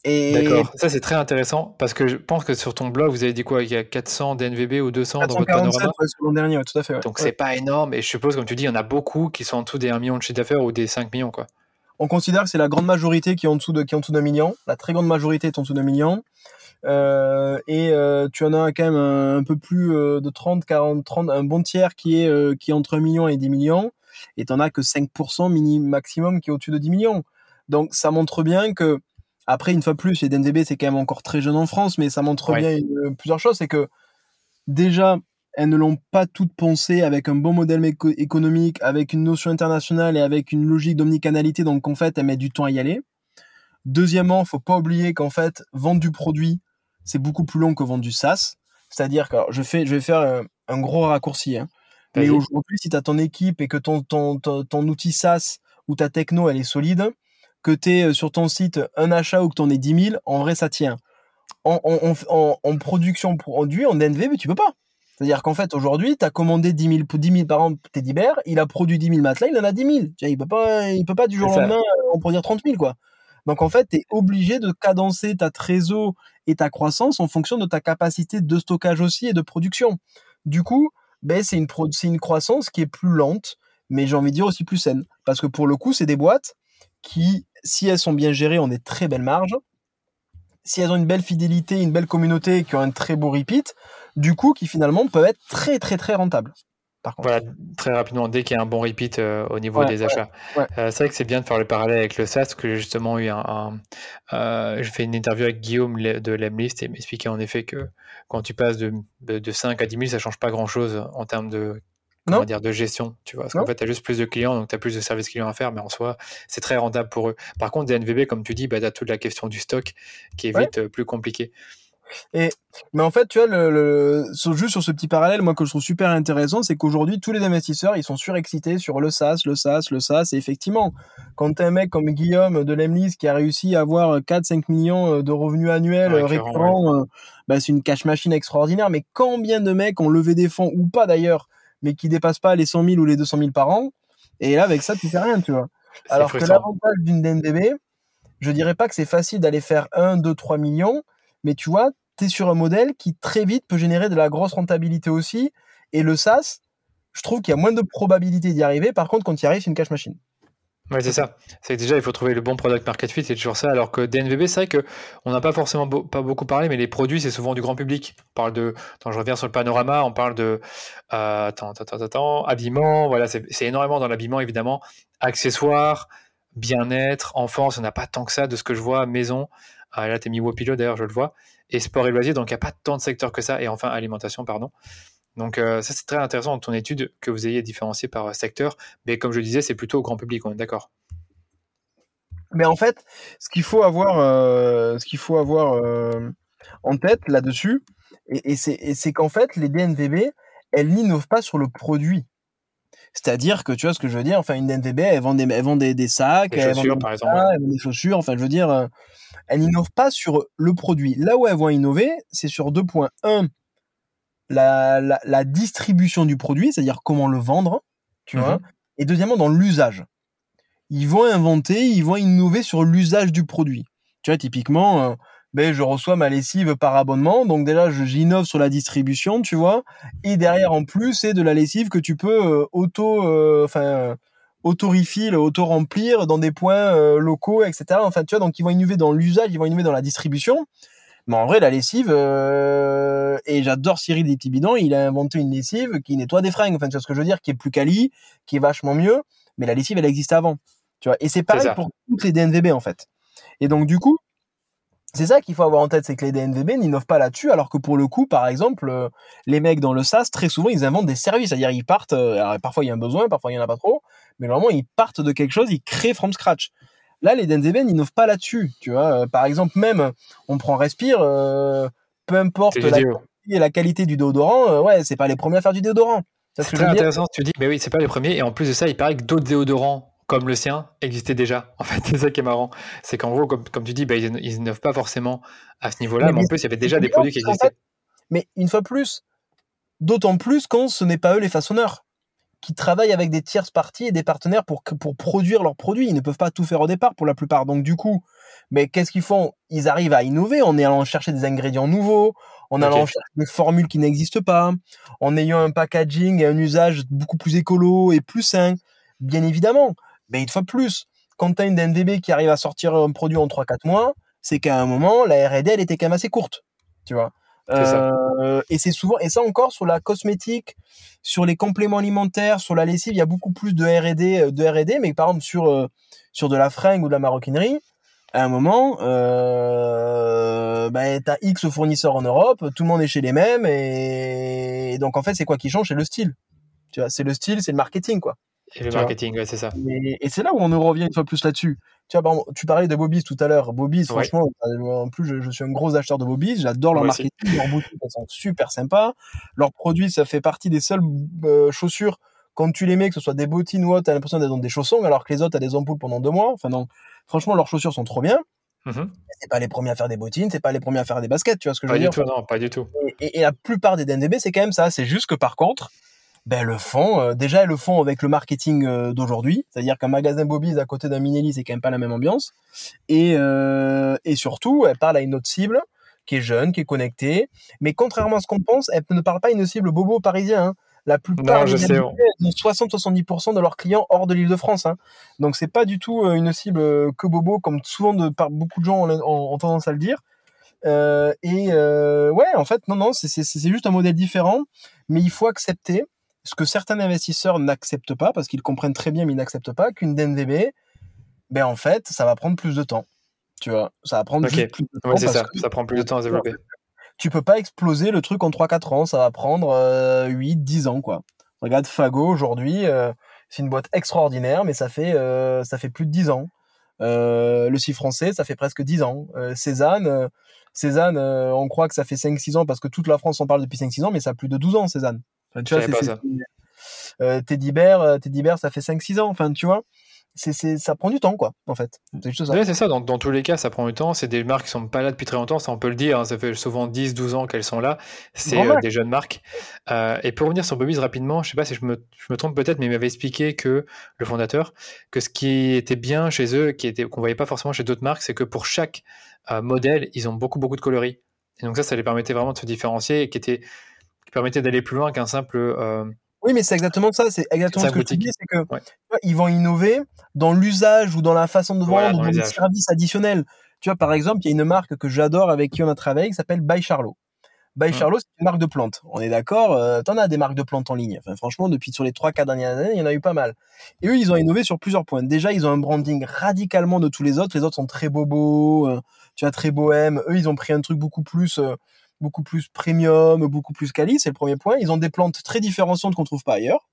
D'accord, ça c'est très intéressant parce que je pense que sur ton blog vous avez dit quoi? Il y a 400 DNVB ou 200 dans votre panorama? l'an dernier, tout à fait. Donc c'est pas énorme et je suppose, comme tu dis, il y en a beaucoup qui sont en dessous des 1 million de chiffre d'affaires ou des 5 millions. quoi on considère que c'est la grande majorité qui est en dessous de qui est en dessous d'un million. La très grande majorité est en dessous d'un million. Euh, et euh, tu en as quand même un, peu plus euh, de 30, 40, 30, un bon tiers qui est qui est entre 1 million et 10 millions. Et tu en as que 5% mini maximum qui est au-dessus de 10 millions. Donc ça montre bien que après une fois plus, les DNVB c'est quand même encore très jeune en France, mais ça montre bien plusieurs choses. C'est que déjà elles ne l'ont pas toutes pensé avec un bon modèle économique, avec une notion internationale et avec une logique d'omnicanalité, donc en fait, elles mettent du temps à y aller. Deuxièmement, faut pas oublier qu'en fait, vendre du produit, c'est beaucoup plus long que vendre du SaaS. C'est-à-dire que je, fais, je vais faire euh, un, gros raccourci. Hein. Mais aujourd'hui, si tu as ton équipe et que ton, ton, ton, outil SaaS ou ta techno, elle est solide, que tu es euh, sur ton site un achat ou que tu en es 10 000, en vrai, ça tient. En, en, en, en production produit, en DNV, mais tu peux pas. C'est-à-dire qu'en fait, aujourd'hui, tu as commandé 10 000, 10 000 par an Teddy Bear, il a produit 10 000 matelas, il en a 10 000. il peut pas, il peut pas du jour au lendemain en produire 30 000, quoi. Donc, en fait, tu es obligé de cadencer ta trésor et ta croissance en fonction de ta capacité de stockage aussi et de production. Du coup, ben, c'est une, une croissance qui est plus lente, mais j'ai envie de dire aussi plus saine. Parce que pour le coup, c'est des boîtes qui, si elles sont bien gérées, ont des très belles marges. Si elles ont une belle fidélité, une belle communauté, qui ont un très beau repeat, du coup, qui finalement peuvent être très très très rentables. Par contre. Voilà, très rapidement, dès qu'il y a un bon repeat euh, au niveau des achats. Euh, c'est vrai que c'est bien de faire le parallèle avec le SaaS, que j'ai justement eu un. Euh, j'ai fait une interview avec Guillaume de Lemlist et m'expliquait en effet que quand tu passes de, de 5 à 10 000, ça change pas grand chose en termes de comment dire, de gestion, tu vois. Parce qu'en fait, tu as juste plus de clients, donc tu as plus de services clients à faire, mais en soi, c'est très rentable pour eux. Par contre, des NVB, comme tu dis, bah, tu as toute la question du stock qui est vite plus compliquée. Et, mais en fait, tu vois, le, juste sur ce petit parallèle, moi, que je trouve super intéressant, c'est qu'aujourd'hui, tous les investisseurs, ils sont surexcités sur le SaaS, le SaaS, le SaaS. Et effectivement, quand t'as un mec comme Guillaume de Lemlis qui a réussi à avoir 4-5 millions euh, de revenus annuels récurrents, euh, bah, c'est une cash machine extraordinaire. Mais combien de mecs ont levé des fonds, ou pas d'ailleurs, mais qui dépassent pas les 100 000 ou les 200 000 par an? Et là, avec ça, tu fais rien, tu vois. Alors que l'avantage d'une DNDB, je dirais pas que c'est facile d'aller faire 1, 2, 3 millions, mais tu vois, sur un modèle qui très vite peut générer de la grosse rentabilité aussi. Et le SaaS, je trouve qu'il y a moins de probabilité d'y arriver. Par contre, quand y arrives, c'est une cash machine. Oui, c'est ça. C'est déjà, il faut trouver le bon product market fit, c'est toujours ça. Alors que DNVB, c'est vrai qu'on n'a pas forcément pas beaucoup parlé, mais les produits, c'est souvent du grand public. On parle de, attends, je reviens sur le panorama, on parle de, euh, attends, attends, attends, habillement, voilà, c'est énormément dans l'habillement, évidemment, accessoires, bien-être, enfance, on n'a pas tant que ça de ce que je vois, maison. Ah, là, tu es mis Wopilo, d'ailleurs, je le vois et sport et loisirs, donc il n'y a pas tant de secteurs que ça, et enfin alimentation, pardon. Donc euh, ça c'est très intéressant dans ton étude que vous ayez différencié par euh, secteur, mais comme je disais, c'est plutôt au grand public, on est d'accord. Mais en fait, ce qu'il faut avoir, euh, en tête là-dessus, et, c'est qu'en fait les DNVB, elles n'innovent pas sur le produit. C'est-à-dire que tu vois ce que je veux dire. Enfin, une DNVB, elle vend des, elle vend des, des sacs, Des elle vend des, par exemple. elle vend des chaussures. Enfin, je veux dire, euh, elle n'innove pas sur le produit. Là où elles vont innover, c'est sur deux points. Un, la, la, la distribution du produit, c'est-à-dire comment le vendre, tu vois. Mhm. Et deuxièmement, dans l'usage. Ils vont inventer, ils vont innover sur l'usage du produit. Tu vois, typiquement, euh, ben, je reçois ma lessive par abonnement, donc déjà, je- j'innove sur la distribution, tu vois. Et derrière, en plus, c'est de la lessive que tu peux euh, auto, euh, enfin, euh, auto-refill, auto-remplir dans des points locaux, etc. Enfin, tu vois, donc ils vont innover dans l'usage, ils vont innover dans la distribution. Mais en vrai, la lessive, euh, et j'adore Cyril des petits bidons, il a inventé une lessive qui nettoie des fringues, enfin, tu vois ce que je veux dire, qui est plus quali, qui est vachement mieux, mais la lessive, elle existait avant. Tu vois, et c'est pareil pour toutes les DNVB, en fait. Et donc, du coup, c'est ça qu'il faut avoir en tête, c'est que les DNVB n'innovent pas là-dessus, alors que pour le coup, par exemple, euh, les mecs dans le SaaS, très souvent, ils inventent des services, c'est-à-dire ils partent, euh, alors, parfois il y a un besoin, parfois il y en a pas trop, mais normalement, ils partent de quelque chose, ils créent from scratch. Là, les DNVB n'innovent pas là-dessus, tu vois. Euh, par exemple, même, on prend Respire, peu importe la, qualité et la qualité du déodorant, ouais, c'est pas les premiers à faire du déodorant. C'est très intéressant ce que tu dis. Mais oui, c'est pas les premiers. Et en plus de ça, il paraît que d'autres déodorants comme le sien existaient déjà. En fait, c'est ça qui est marrant. C'est qu'en gros, comme, comme tu dis, bah, ils, ils innovent pas forcément à ce niveau-là. Mais en plus, il y avait déjà des produits qui existaient. Mais une fois plus, d'autant plus quand ce n'est pas eux les façonneurs qui travaillent avec des tierces parties et des partenaires pour, produire leurs produits. Ils ne peuvent pas tout faire au départ pour la plupart. Donc du coup, mais qu'est-ce qu'ils font? Ils arrivent à innover en allant chercher des ingrédients nouveaux, en allant chercher des formules qui n'existent pas, en ayant un packaging et un usage beaucoup plus écolo et plus sain, bien évidemment. Mais une fois de plus, quand tu as une DNVB qui arrive à sortir un produit en 3-4 mois, c'est qu'à un moment, la R&D, elle était quand même assez courte. Tu vois. Euh, et c'est souvent, et ça encore sur la cosmétique, sur les compléments alimentaires, sur la lessive, il y a beaucoup plus de R&D, euh, de R&D, mais par exemple sur euh, sur de la fringue ou de la maroquinerie, à un moment, euh, bah, t'as X fournisseurs en Europe, tout le monde est chez les mêmes, et, et donc en fait, c'est quoi qui change? C'est le style. Tu vois, c'est le style, c'est le marketing, quoi. Et le marketing, ouais, c'est ça. Et, et c'est là où on en revient une fois plus là-dessus. Tu vois, tu parlais de Bobby's tout à l'heure. Bobby's, Ouais. franchement, en plus, je, je suis un gros acheteur de Bobby's. J'adore leur Moi aussi. marketing, leurs boutiques, elles sont super sympas. Leurs produits, ça fait partie des seules euh, chaussures. Quand tu les mets, que ce soit des bottines ou autre, t'as l'impression d'être dans des chaussons, alors que les autres, t'as des ampoules pendant deux mois. Enfin, non. Franchement, leurs chaussures sont trop bien. Mhm. C'est pas les premiers à faire des bottines, c'est pas les premiers à faire des baskets, tu vois ce que je Pas veux du dire tout, non, pas du tout. et, et- et la plupart des DNDB, c'est quand même ça. C'est juste que par contre, ben, le font, euh, déjà, elles le font avec le marketing euh, d'aujourd'hui. C'est-à-dire qu'un magasin Bobby's à côté d'un Minelli, c'est quand même pas la même ambiance. Et, euh, et surtout, elle parle à une autre cible qui est jeune, qui est connectée. Mais contrairement à ce qu'on pense, elle ne parle pas à une cible bobo parisien. hein. La plupart Non, je des sais, DNDB, on- elles ont 60-70% de leurs clients hors de l'île de France. Hein. Donc c'est pas du tout une cible que bobo, comme souvent de, par beaucoup de gens ont, ont- ont tendance à le dire. Euh, et euh, ouais, en fait, non, non, c'est juste un modèle différent, mais il faut accepter ce que certains investisseurs n'acceptent pas, parce qu'ils comprennent très bien, mais ils n'acceptent pas, qu'une DNVB, ben en fait, ça va prendre plus de temps. Tu vois, ça va prendre Ok. juste plus de temps. Ouais, c'est ça. Ça prend plus de temps à développer. tu peux pas exploser le truc en 3-4 ans, ça va prendre euh, 8-10 ans, quoi. Regarde Fago aujourd'hui, euh, c'est une boîte extraordinaire, mais ça fait, euh, ça fait plus de 10 ans. Euh, le CIF français, ça fait presque 10 ans. Euh, Cézanne, euh, Cézanne on croit que ça fait 5-6 ans parce que toute la France en parle depuis 5-6 ans, mais ça a plus de 12 ans, Cézanne. Enfin, tu vois, c'est- euh, Teddy Bear, euh, Teddy Bear, ça fait 5-6 ans. Enfin, tu vois, c'est, c'est, ça prend du temps, quoi, en fait. C'est ça. Ouais, c'est ça, dans, dans tous les cas, ça prend du temps. C'est des marques qui sont pas là depuis très longtemps, ça on peut le dire. hein. Ça fait souvent 10-12 ans qu'elles sont là. C'est euh, des jeunes marques. Euh, et pour revenir sur Bobby's rapidement, je sais pas si je me, je me trompe peut-être, mais il m'avait expliqué que le fondateur, que ce qui était bien chez eux, qui était qu'on voyait pas forcément chez d'autres marques, c'est que pour chaque modèle, ils ont beaucoup beaucoup de coloris. Et donc ça, ça les permettait vraiment de se différencier et qui était permettait d'aller plus loin qu'un simple. euh, Oui, mais c'est exactement ça. C'est exactement ce que boutique. dis, c'est que Ouais. tu ils vont innover dans l'usage ou dans la façon de vendre ou dans les services additionnels. Tu vois, par exemple, il y a une marque que j'adore avec qui on a travaillé qui s'appelle By Charlot. By. Charlot, c'est une marque de plantes. On est d'accord, euh, t'en as des marques de plantes en ligne. Enfin, franchement, depuis sur les 3-4 dernières années, il y en a eu pas mal. Et eux, ils ont innové sur plusieurs points. Déjà, ils ont un branding radicalement de tous les autres. Les autres sont très bobos, euh, tu vois, très bohème. Eux, ils ont pris un truc beaucoup plus, euh, beaucoup plus premium, beaucoup plus quali. C'est le premier point. Ils ont des plantes très différenciantes qu'on trouve pas ailleurs.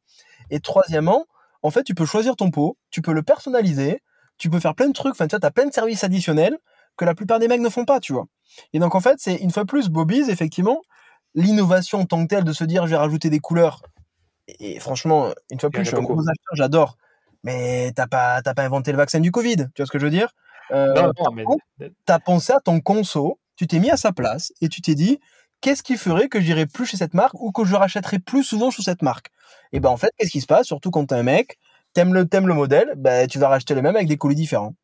Et troisièmement, en fait, tu peux choisir ton pot, tu peux le personnaliser, tu peux faire plein de trucs. Enfin, tu vois, t'as plein de services additionnels que la plupart des mecs ne font pas, tu vois. Et donc, en fait, c'est une fois plus Bobby's, effectivement, l'innovation en tant que telle de se dire, je vais rajouter des couleurs. et franchement, une fois plus, je suis un gros acheteur, j'adore. Mais t'as pas, pas inventé le vaccin du Covid, tu vois ce que je veux dire? Euh, Non, non, mais... T'as pensé à ton conso, tu t'es mis à sa place et tu t'es dit, qu'est-ce qui ferait que j'irais plus chez cette marque ou que je rachèterais plus souvent sous cette marque? Et ben en fait, qu'est-ce qui se passe? Surtout quand t'es un mec, t'aimes le, aimes le modèle, ben, tu vas racheter le même avec des colis différents.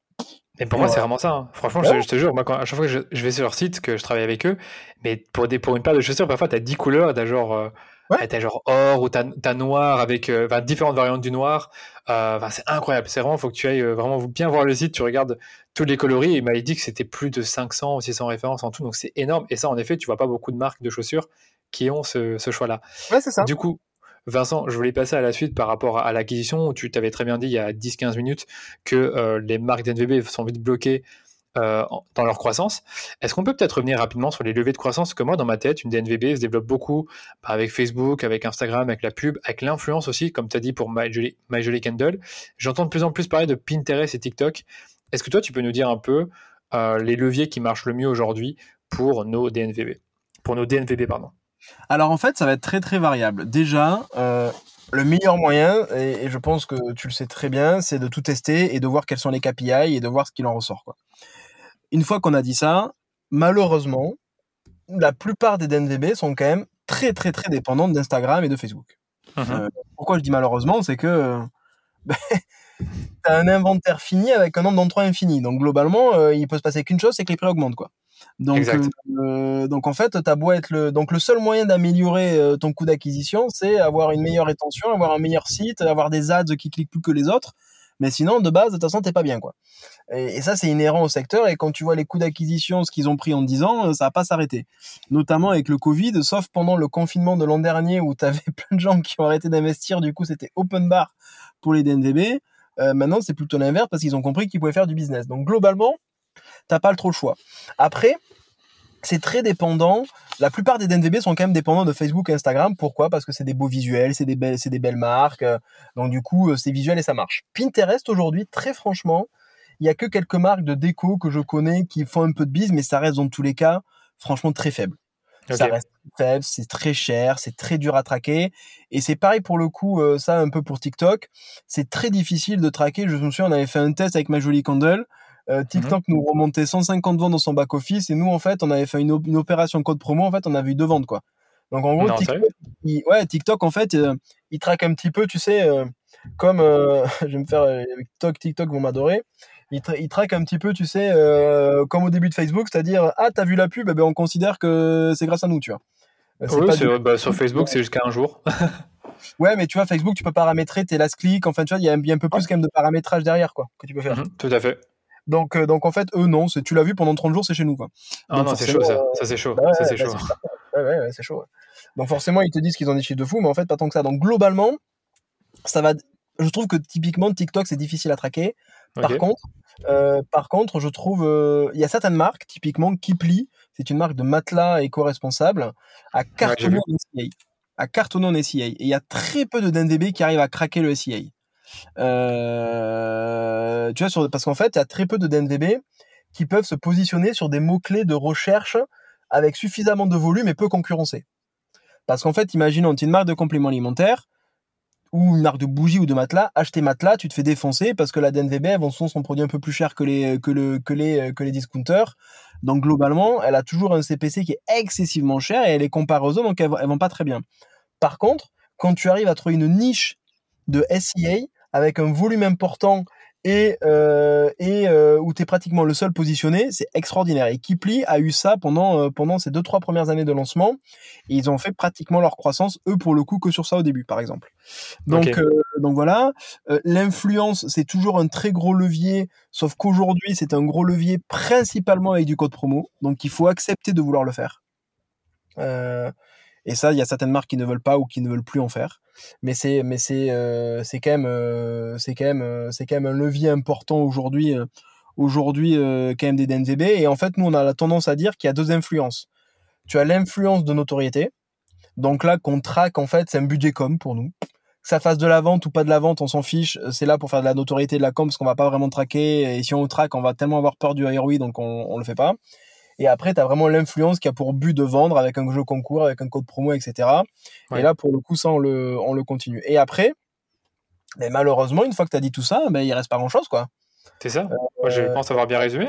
Et pour moi, c'est vraiment ça. Hein. Franchement, je, te jure, moi, quand, à chaque fois que je, vais sur leur site, que je travaille avec eux, mais pour, des, pour une paire de chaussures, parfois, tu as 10 couleurs, tu as genre, euh, as genre or ou tu as, noir avec euh, différentes variantes du noir. Euh, c'est incroyable. C'est vraiment, il faut que tu ailles euh, vraiment bien voir le site, tu regardes tous les coloris. Et il m'a dit que c'était plus de 500 ou 600 références en tout, donc c'est énorme. Et ça, en effet, tu vois pas beaucoup de marques de chaussures qui ont ce, ce choix-là. Ouais, c'est ça. Du coup, Vincent, je voulais passer à la suite par rapport à l'acquisition. Tu t'avais très bien dit il y a 10-15 minutes que les marques d'NVB sont vite bloquées euh, dans leur croissance. Est-ce qu'on peut peut-être revenir rapidement sur les levées de croissance? Que moi, dans ma tête, une DNVB se développe beaucoup bah, avec Facebook, avec Instagram, avec la pub, avec l'influence aussi, comme tu as dit pour My Candle. J'entends de plus en plus parler de Pinterest et TikTok. Est-ce que toi, tu peux nous dire un peu euh, les leviers qui marchent le mieux aujourd'hui pour nos DNVB Pour nos DNVB, pardon. Alors en fait, ça va être très très variable. Déjà, euh, le meilleur moyen, et, je pense que tu le sais très bien, c'est de tout tester et de voir quels sont les KPI et de voir ce qu'il en ressort. Une fois qu'on a dit ça, malheureusement, la plupart des DNVB sont quand même très très très dépendantes d'Instagram et de Facebook. Mhm. Euh, pourquoi je dis malheureusement C'est que ben, tu as un inventaire fini avec un nombre d'entrées infini. Donc globalement, euh, il peut se passer qu'une chose, c'est que les prix augmentent. Quoi. Donc, euh, donc en fait, t'as beau être le, donc le seul moyen d'améliorer euh, ton coût d'acquisition, c'est avoir une meilleure rétention, avoir un meilleur site, avoir des ads qui cliquent plus que les autres. Mais sinon, de base, de toute façon, t'es pas bien, quoi. Et, ça, c'est inhérent au secteur. Et quand tu vois les coûts d'acquisition, ce qu'ils ont pris en 10 ans, euh, ça va pas s'arrêter. Notamment avec le Covid, sauf pendant le confinement de l'an dernier où t'avais plein de gens qui ont arrêté d'investir. Du coup, c'était open bar pour les DNVB. maintenant, c'est plutôt l'inverse parce qu'ils ont compris qu'ils pouvaient faire du business. Donc, globalement, t'as pas trop le choix. Après, c'est très dépendant. La plupart des DNVB sont quand même dépendants de Facebook et Instagram. Pourquoi? Parce que c'est des beaux visuels, c'est des belles, c'est des belles marques. Euh, donc du coup, euh, c'est visuel et ça marche. Pinterest aujourd'hui, très franchement, il y a que quelques marques de déco que je connais qui font un peu de bise, mais ça reste dans tous les cas, franchement très faible. Ça reste faible, c'est très cher, c'est très dur à traquer. Et c'est pareil pour le coup, euh, ça un peu pour TikTok. C'est très difficile de traquer. Je me souviens, on avait fait un test avec ma jolie Candle. Euh, TikTok mhm. nous remontait 150 ventes dans son back office et nous en fait on avait fait une, opération code promo en fait on avait eu deux ventes quoi. Donc en gros TikTok, il, ouais TikTok en fait euh, il traque un petit peu tu sais euh, comme je vais me faire TikTok TikTok vont m'adorer. Il, il, traque un petit peu tu sais comme au début de Facebook c'est-à-dire ah t'as vu la pub eh ben, on considère que c'est grâce à nous tu vois. Oui, bah, sur Facebook c'est jusqu'à un jour. ouais, mais tu vois, Facebook, tu peux paramétrer tes last click. Enfin, tu vois, il y, a un peu plus quand même de paramétrage derrière, quoi, que tu peux faire. Mhm, tout à fait. Donc, euh, donc en fait, eux, non, tu l'as vu pendant 30 jours, c'est chez nous. Quoi. Ah non, c'est chaud ça. Ça, c'est chaud. ça, c'est chaud. Ouais, ouais, c'est chaud. Donc, forcément, ils te disent qu'ils ont des chiffres de fou, mais en fait, pas tant que ça. Donc, globalement, ça va. Je trouve que typiquement, TikTok, c'est difficile à traquer. Par contre, euh, par contre, je trouve, euh, il y a certaines marques, typiquement Kipli, c'est une marque de matelas éco-responsable, à cartonner en SIA. À cartonner en SIA. Et il y a très peu de DNVB qui arrivent à craquer le SIA. Euh, tu vois, sur, parce qu'en fait, il y a très peu de DNVB qui peuvent se positionner sur des mots-clés de recherche avec suffisamment de volume et peu concurrencés. Parce qu'en fait, imaginons, tu une marque de compléments alimentaires ou une marque de bougies ou de matelas, acheter matelas, tu te fais défoncer parce que la DNVB, elle vend son produit un peu plus cher que les, que, le, que, les, que les discounters. Donc, globalement, elle a toujours un CPC qui est excessivement cher et elle est comparée aux autres, donc elle, elle vend pas très bien. Par contre, quand tu arrives à trouver une niche de SEA, avec un volume important et, euh, et euh, où tu es pratiquement le seul positionné, c'est extraordinaire. Et Kipli a eu ça pendant, euh, pendant ces deux, trois premières années de lancement. Et ils ont fait pratiquement leur croissance, eux, pour le coup, que sur ça au début, par exemple. Donc, euh, donc voilà. Euh, l'influence, c'est toujours un très gros levier, sauf qu'aujourd'hui, c'est un gros levier principalement avec du code promo. Donc, il faut accepter de vouloir le faire. Et ça, il y a certaines marques qui ne veulent pas ou qui ne veulent plus en faire. Mais c'est mais c'est euh, c'est quand même euh, c'est quand même euh, c'est quand même un levier important aujourd'hui aujourd'hui quand même des DNVB et en fait nous on a la tendance à dire qu'il y a deux influences. Tu as l'influence de notoriété. Donc là qu'on traque en fait c'est un budget com pour nous. Que ça fasse de la vente ou pas de la vente on s'en fiche. C'est là pour faire de la notoriété de la com parce qu'on va pas vraiment traquer. Et si on traque on va tellement avoir peur du ROI donc on on le fait pas Et après, tu as vraiment l'influence qui a pour but de vendre avec un jeu concours, avec un code promo, etc. Et là, pour le coup, ça, on le, on le continue. Et après, mais malheureusement, une fois que tu as dit tout ça, ben, il reste pas grand-chose, quoi. C'est ça Moi, Je pense avoir bien résumé.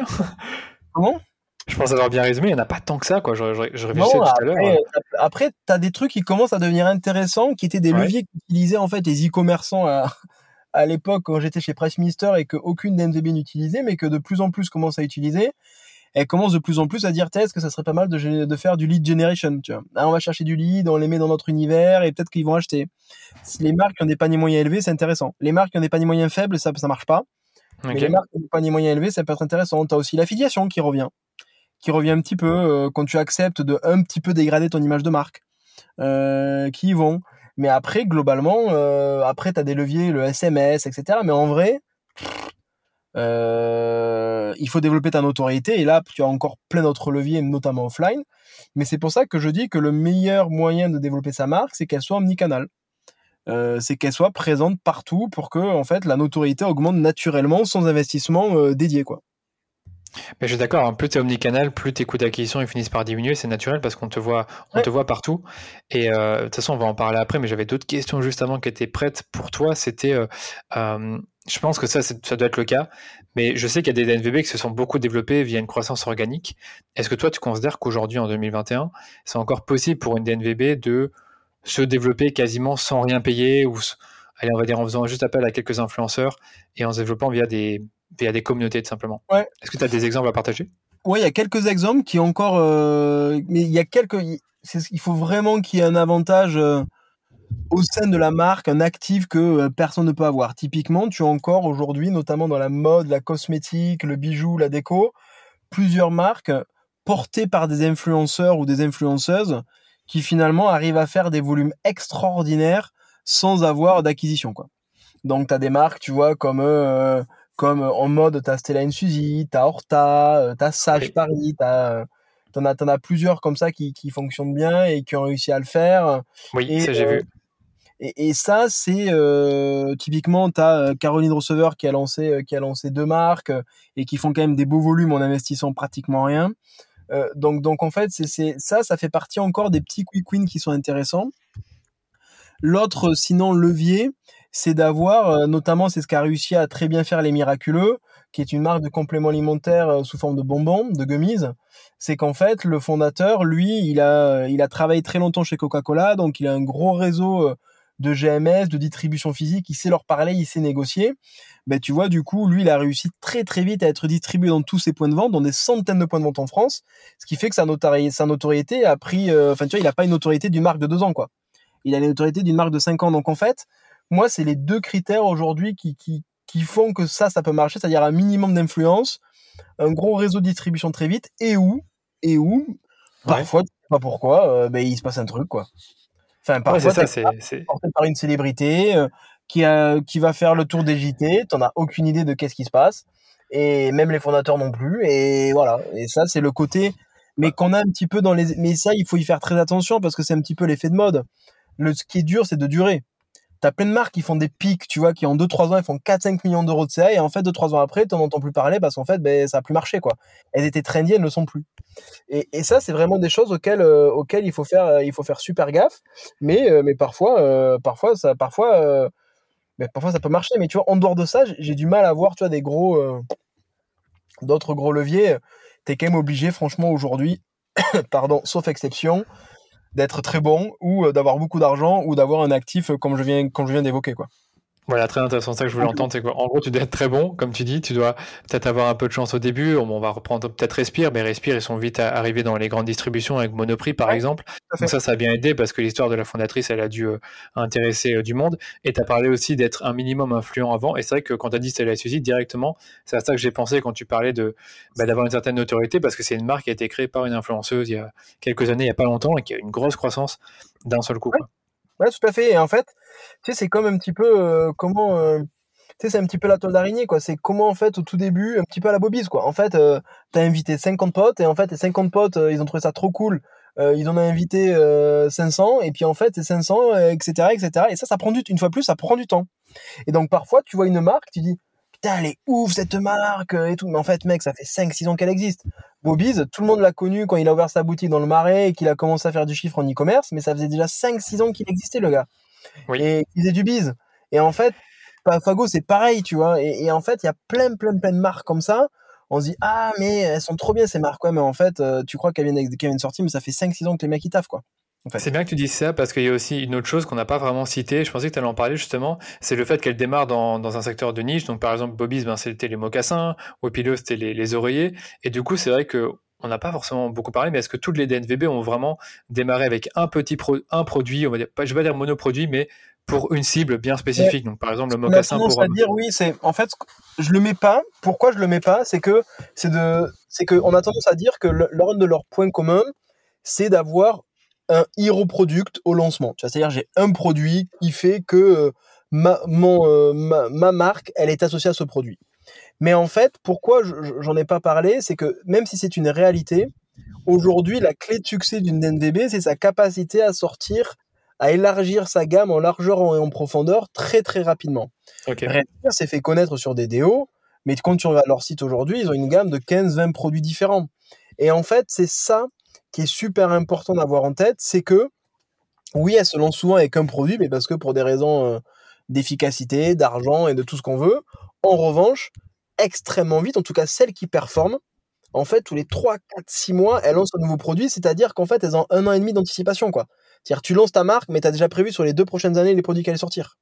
Comment? Je pense avoir bien résumé, il n'y en a pas tant que ça, quoi. Je, je, réfléchissais tout à l'heure. Hein. Après, tu as des trucs qui commencent à devenir intéressants, qui étaient des leviers qu'utilisaient en fait les e-commerçants à, à l'époque quand j'étais chez Priceminister et qu'aucune DNVB n'utilisait, mais que de plus en plus commence à utiliser. Elle commence de plus en plus à dire, est-ce que ça serait pas mal de, de faire du lead generation, tu vois. Ah, on va chercher du lead, on les met dans notre univers et peut-être qu'ils vont acheter. Si les marques qui ont des paniers moyens élevés, c'est intéressant. Les marques qui ont des paniers moyens faibles, ça, ça marche pas. Mais les marques qui ont des paniers moyens élevés, ça peut être intéressant. Tu as aussi l'affiliation qui revient qui revient un petit peu euh, quand tu acceptes de un petit peu dégrader ton image de marque, euh, qui vont. Mais après, globalement, euh, après, tu as des leviers, le SMS, etc. Mais en vrai, il faut développer ta notoriété. Et là, tu as encore plein d'autres leviers, notamment offline. Mais c'est pour ça que je dis que le meilleur moyen de développer sa marque, c'est qu'elle soit omnicanal. Euh, c'est qu'elle soit présente partout pour que en fait la notoriété augmente naturellement sans investissement dédié quoi. Mais je suis d'accord, hein. plus tu es omnicanal, plus tes coûts d'acquisition ils finissent par diminuer, c'est naturel parce qu'on te voit, on te voit partout. Et euh, de toute façon, on va en parler après, mais j'avais d'autres questions juste avant qui étaient prêtes pour toi. C'était, euh, euh, je pense que ça, ça doit être le cas, mais je sais qu'il y a des DNVB qui se sont beaucoup développés via une croissance organique. Est-ce que toi, tu considères qu'aujourd'hui, en 2021, c'est encore possible pour une DNVB de se développer quasiment sans rien payer ou, allez, on va dire en faisant juste appel à quelques influenceurs et en se développant via des via des communautés tout simplement? Ouais. Est-ce que tu as des exemples à partager? Oui, il y a quelques exemples qui encore. Euh, mais il y a quelques. Il faut vraiment qu'il y ait un avantage euh, au sein de la marque, un actif que euh, personne ne peut avoir. Typiquement, tu as encore aujourd'hui, notamment dans la mode, la cosmétique, le bijou, la déco, plusieurs marques portées par des influenceurs ou des influenceuses qui finalement arrivent à faire des volumes extraordinaires sans avoir d'acquisition. quoi. Donc, tu as des marques, tu vois, comme comme euh, en mode t'as Stella Suzy, t'as Horta, euh, t'as Sage Paris, t'as euh, t'en as, as plusieurs comme ça qui, qui fonctionnent bien et qui ont réussi à le faire. Oui, ça j'ai vu. Et, ça, c'est typiquement, tu as Caroline Receveur qui a, lancé, qui a lancé deux marques et qui font quand même des beaux volumes en investissant pratiquement rien. donc, donc en fait, c'est ça, ça fait partie encore des petits quick wins qui sont intéressants. L'autre, sinon, levier, c'est d'avoir, euh, notamment, c'est ce qu'a réussi à très bien faire les Miraculeux, qui est une marque de compléments alimentaires euh, sous forme de bonbons, de gummies. C'est qu'en fait, le fondateur, lui, il a, il a travaillé très longtemps chez Coca-Cola, donc il a un gros réseau euh, de GMS, de distribution physique, il sait leur parler, il sait négocier. Ben, tu vois, du coup, lui, il a réussi très très vite à être distribué dans tous ses points de vente, dans des centaines de points de vente en France, ce qui fait que sa notoriété, sa notoriété a pris, enfin, tu vois, il n'a pas une notoriété d'une marque de deux ans, quoi. Il a une notoriété d'une marque de cinq ans. Donc, en fait, moi, c'est les deux critères aujourd'hui qui, qui, qui font que ça, ça peut marcher, c'est-à-dire un minimum d'influence, un gros réseau de distribution très vite, et où, et où, parfois, tu sais pas pourquoi, euh, ben, il se passe un truc, quoi. Enfin, parfois, c'est ça, c'est par une célébrité euh, qui, a, qui va faire le tour des JT, t'en as aucune idée de qu'est-ce qui se passe, et même les fondateurs non plus, et voilà. Et ça, c'est le côté, mais qu'on a un petit peu dans les, mais ça, il faut y faire très attention parce que c'est un petit peu l'effet de mode. Le, ce qui est dur, c'est de durer. T'as plein de marques qui font des pics, tu vois, qui en 2-3 ans, ils font 4-5 millions d'euros de CA, et en fait, 2-3 ans après, t'en entends plus parler parce qu'en fait, ben, ça a plus marché, quoi. Elles étaient trendy, elles ne le sont plus. Et, et ça, c'est vraiment des choses auxquelles, euh, auxquelles il faut faire, euh, il faut faire super gaffe. Mais, euh, mais parfois, parfois, ça, parfois, mais parfois, ça peut marcher. Mais tu vois, en dehors de ça, j'ai du mal à voir, tu vois, des gros, d'autres gros leviers. T'es quand même obligé, franchement, aujourd'hui, pardon, sauf exception, d'être très bon ou euh, d'avoir beaucoup d'argent ou d'avoir un actif euh, comme je viens, comme je viens d'évoquer. quoi. Voilà, très intéressant. Ça que je voulais entendre, c'est qu'en gros, tu dois être très bon, comme tu dis. Tu dois peut-être avoir un peu de chance au début. On va reprendre peut-être Respire, mais Respire, ils sont vite arrivés dans les grandes distributions avec Monoprix, par exemple. Donc ça, ça a bien aidé parce que l'histoire de la fondatrice, elle a dû euh, intéresser euh, du monde. Et tu as parlé aussi d'être un minimum influent avant. Et c'est vrai que quand tu as dit Stella Suzy, directement, c'est à ça que j'ai pensé quand tu parlais de bah, d'avoir une certaine notoriété parce que c'est une marque qui a été créée par une influenceuse il y a quelques années, il n'y a pas longtemps, et qui a une grosse croissance d'un seul coup. Ouais, tout à fait. Et en fait, tu sais, c'est comme un petit peu euh, comment. Euh, tu sais, c'est un petit peu la toile d'araignée, quoi. C'est comment, en fait, au tout début, un petit peu à la bobise, quoi. En fait, euh, t'as invité 50 potes, et en fait, les 50 potes, ils ont trouvé ça trop cool. ils en ont invité 500, et puis en fait, c'est 500, etc., etc. Et ça, ça prend du Une fois plus, ça prend du temps. Et donc, parfois, tu vois une marque, tu dis, putain, elle est ouf cette marque et tout. Mais en fait, mec, ça fait 5-6 ans qu'elle existe. Bobby's, tout le monde l'a connu quand il a ouvert sa boutique dans le Marais et qu'il a commencé à faire du chiffre en e-commerce, mais ça faisait déjà 5-6 ans qu'il existait, le gars. Et il faisait du bise. Et en fait, Fago, c'est pareil, tu vois. Et, en fait, il y a plein, plein, plein de marques comme ça. On se dit, ah, mais elles sont trop bien ces marques, ouais, mais en fait, euh, tu crois qu'elles viennent, qu viennent sortir, mais ça fait 5-6 ans que les mecs ils taffent, quoi. C'est bien que tu dises ça parce qu'il y a aussi une autre chose qu'on n'a pas vraiment citée. Je pensais que tu allais en parler justement. C'est le fait qu'elle démarre dans, dans, un secteur de niche. Donc par exemple, Bobby's, ben, c'était les mocassins. Wepilo, c'était les, les, oreillers. Et du coup, c'est vrai que on n'a pas forcément beaucoup parlé, mais est-ce que toutes les DNVB ont vraiment démarré avec un petit un produit, on va dire, je vais pas dire monoproduit, mais pour une cible bien spécifique? Donc, par exemple, le mocassin pour. à dire oui, c'est en fait, je le mets pas. Pourquoi je le mets pas? C'est que c'est de, c'est que on a tendance à dire que l'un de leurs points communs, c'est d'avoir un hero product au lancement. C'est-à-dire, j'ai un produit qui fait que euh, ma, mon, euh, ma, marque, elle est associée à ce produit. Mais en fait, pourquoi j'en ai pas parlé, c'est que même si c'est une réalité, aujourd'hui, la clé de succès d'une NVB, c'est sa capacité à sortir à élargir sa gamme en largeur et en profondeur très très rapidement. Okay. s'est fait connaître sur des déos, mais quand tu regardes leur site aujourd'hui, ils ont une gamme de 15-20 produits différents. Et en fait, c'est ça qui est super important d'avoir en tête, c'est que oui, elles se lancent souvent avec un produit, mais parce que pour des raisons euh, d'efficacité, d'argent et de tout ce qu'on veut. En revanche, extrêmement vite, en tout cas celles qui performent, en fait, tous les 3, 4, 6 mois, elles lancent un nouveau produit, c'est-à-dire qu'en fait, elles ont un an et demi d'anticipation. C'est-à-dire tu lances ta marque, mais tu as déjà prévu sur les deux prochaines années les produits qui allaient sortir.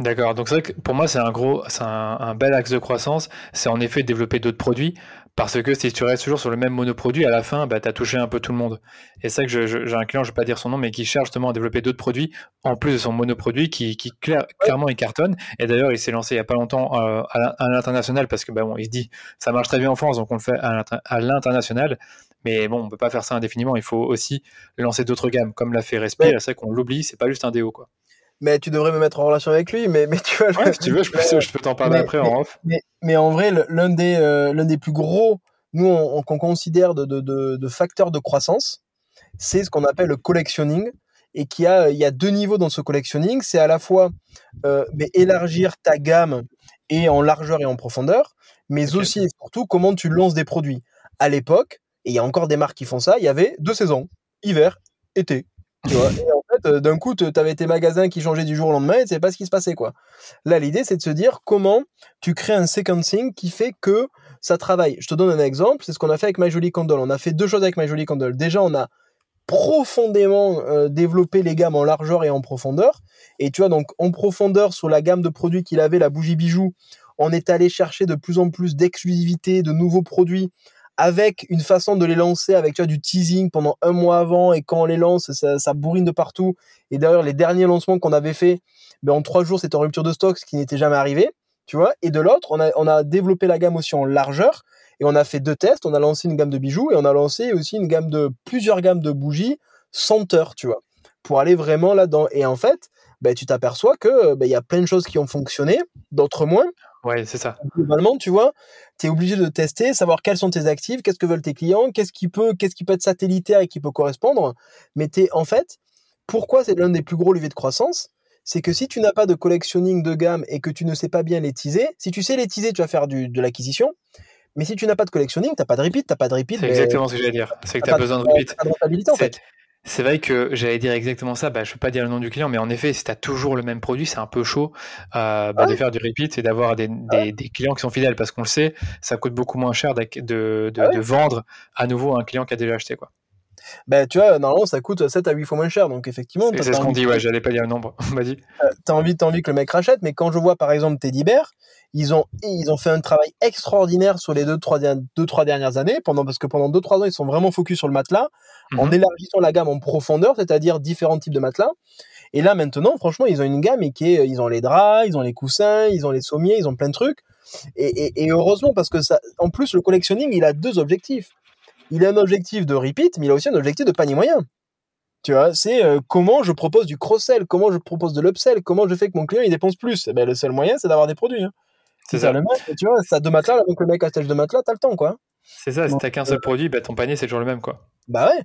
D'accord, donc c'est vrai que pour moi c'est un gros, c'est un, bel axe de croissance, c'est en effet développer d'autres produits, parce que si tu restes toujours sur le même monoproduit, à la fin, bah, tu as touché un peu tout le monde. Et c'est vrai que j'ai un client, je ne vais pas dire son nom, mais qui cherche justement à développer d'autres produits, en plus de son monoproduit, qui, qui clairement il cartonne. Et d'ailleurs, il s'est lancé il n'y a pas longtemps euh, à l'international, parce que bah, bon, il se dit, ça marche très bien en France, donc on le fait à l'international. Mais bon, on ne peut pas faire ça indéfiniment, il faut aussi lancer d'autres gammes, comme l'a fait Respire, c'est vrai qu'on l'oublie, c'est pas juste un déo. quoi mais tu devrais me mettre en relation avec lui. Mais, mais tu vois, ouais, si tu veux, je peux, je peux t'en parler après en off. Mais, mais, en vrai, l'un des, euh, l'un des plus gros, nous, qu'on considère de, de, de, de, facteurs de croissance, c'est ce qu'on appelle le collectionning. Et qu'il y a, il y a deux niveaux dans ce collectionning. C'est à la fois euh, mais élargir ta gamme et en largeur et en profondeur, mais aussi et surtout comment tu lances des produits. À l'époque, et il y a encore des marques qui font ça, il y avait deux saisons, hiver, été. Tu vois et en fait, d'un coup, tu avais tes magasins qui changeaient du jour au lendemain et tu savais pas ce qui se passait. quoi. Là, l'idée, c'est de se dire comment tu crées un sequencing qui fait que ça travaille. Je te donne un exemple, c'est ce qu'on a fait avec My Jolie. On a fait deux choses avec My Jolie. Déjà, on a profondément euh, développé les gammes en largeur et en profondeur. Et tu vois, donc en profondeur sur la gamme de produits qu'il avait, la bougie bijou, on est allé chercher de plus en plus d'exclusivité, de nouveaux produits avec une façon de les lancer avec tu vois, du teasing pendant un mois avant et quand on les lance, ça, bourrine de partout. Et d'ailleurs, les derniers lancements qu'on avait fait, ben, en trois jours, c'était en rupture de stock, ce qui n'était jamais arrivé, tu vois. Et de l'autre, on a, on a développé la gamme aussi en largeur et on a fait deux tests. On a lancé une gamme de bijoux et on a lancé aussi une gamme de plusieurs gammes de bougies senteurs, tu vois, pour aller vraiment là-dedans. Et en fait, ben, tu t'aperçois que ben, il y a plein de choses qui ont fonctionné, d'autres moins. Ouais, c'est ça. Globalement, tu vois, tu es obligé de tester, savoir quels sont tes actifs, qu'est-ce que veulent tes clients, qu'est-ce qui peut, qu'est-ce qui peut être satellitaire et qui peut correspondre. Mais es, en fait, pourquoi c'est l'un des plus gros leviers de croissance? C'est que si tu n'as pas de collectionning de gamme et que tu ne sais pas bien les teaser, si tu sais les teaser, tu vas faire du, de l'acquisition. Mais si tu n'as pas de collectionning, tu n'as pas de repeat, tu n'as pas de repeat. C'est exactement ce que j'allais dire. C'est que tu as, besoin de repeat. en fait. C'est vrai que j'allais dire exactement ça. Bah, je ne peux pas dire le nom du client, mais en effet, si tu as toujours le même produit, c'est un peu chaud euh, bah, de faire du repeat et d'avoir des, des, clients qui sont fidèles parce qu'on le sait, ça coûte beaucoup moins cher de, de, de, ah vendre à nouveau un client qui a déjà acheté. Quoi. Ben, tu vois, normalement, ça coûte 7 à 8 fois moins cher. Donc, effectivement. C'est ce qu'on dit, ouais, j'allais pas dire le nombre. On m'a dit. Euh, t'as envie, as envie que le mec rachète, mais quand je vois, par exemple, Teddy Bear, ils ont, ils ont fait un travail extraordinaire sur les 2-3 deux, trois dernières années, pendant, parce que pendant 2-3 ans, ils sont vraiment focus sur le matelas, en mhm. élargissant la gamme en profondeur, c'est-à-dire différents types de matelas. Et là, maintenant, franchement, ils ont une gamme et qui est, ils ont les draps, ils ont les coussins, ils ont les sommiers, ils ont plein de trucs. Et, et, et heureusement, parce que ça, en plus, le collectionning, il a deux objectifs il a un objectif de repeat, mais il a aussi un objectif de panier moyen. Tu vois, c'est euh, comment je propose du cross-sell, comment je propose de l'upsell, comment je fais que mon client il dépense plus. Eh ben, le seul moyen, c'est d'avoir des produits. Hein. C'est ça. Le mec, tu vois, ça deux matelas, donc le mec achète deux matelas, t'as le temps, quoi. C'est ça, si t'as qu'un seul produit, bah, ton panier c'est toujours le même, quoi. Bah ouais.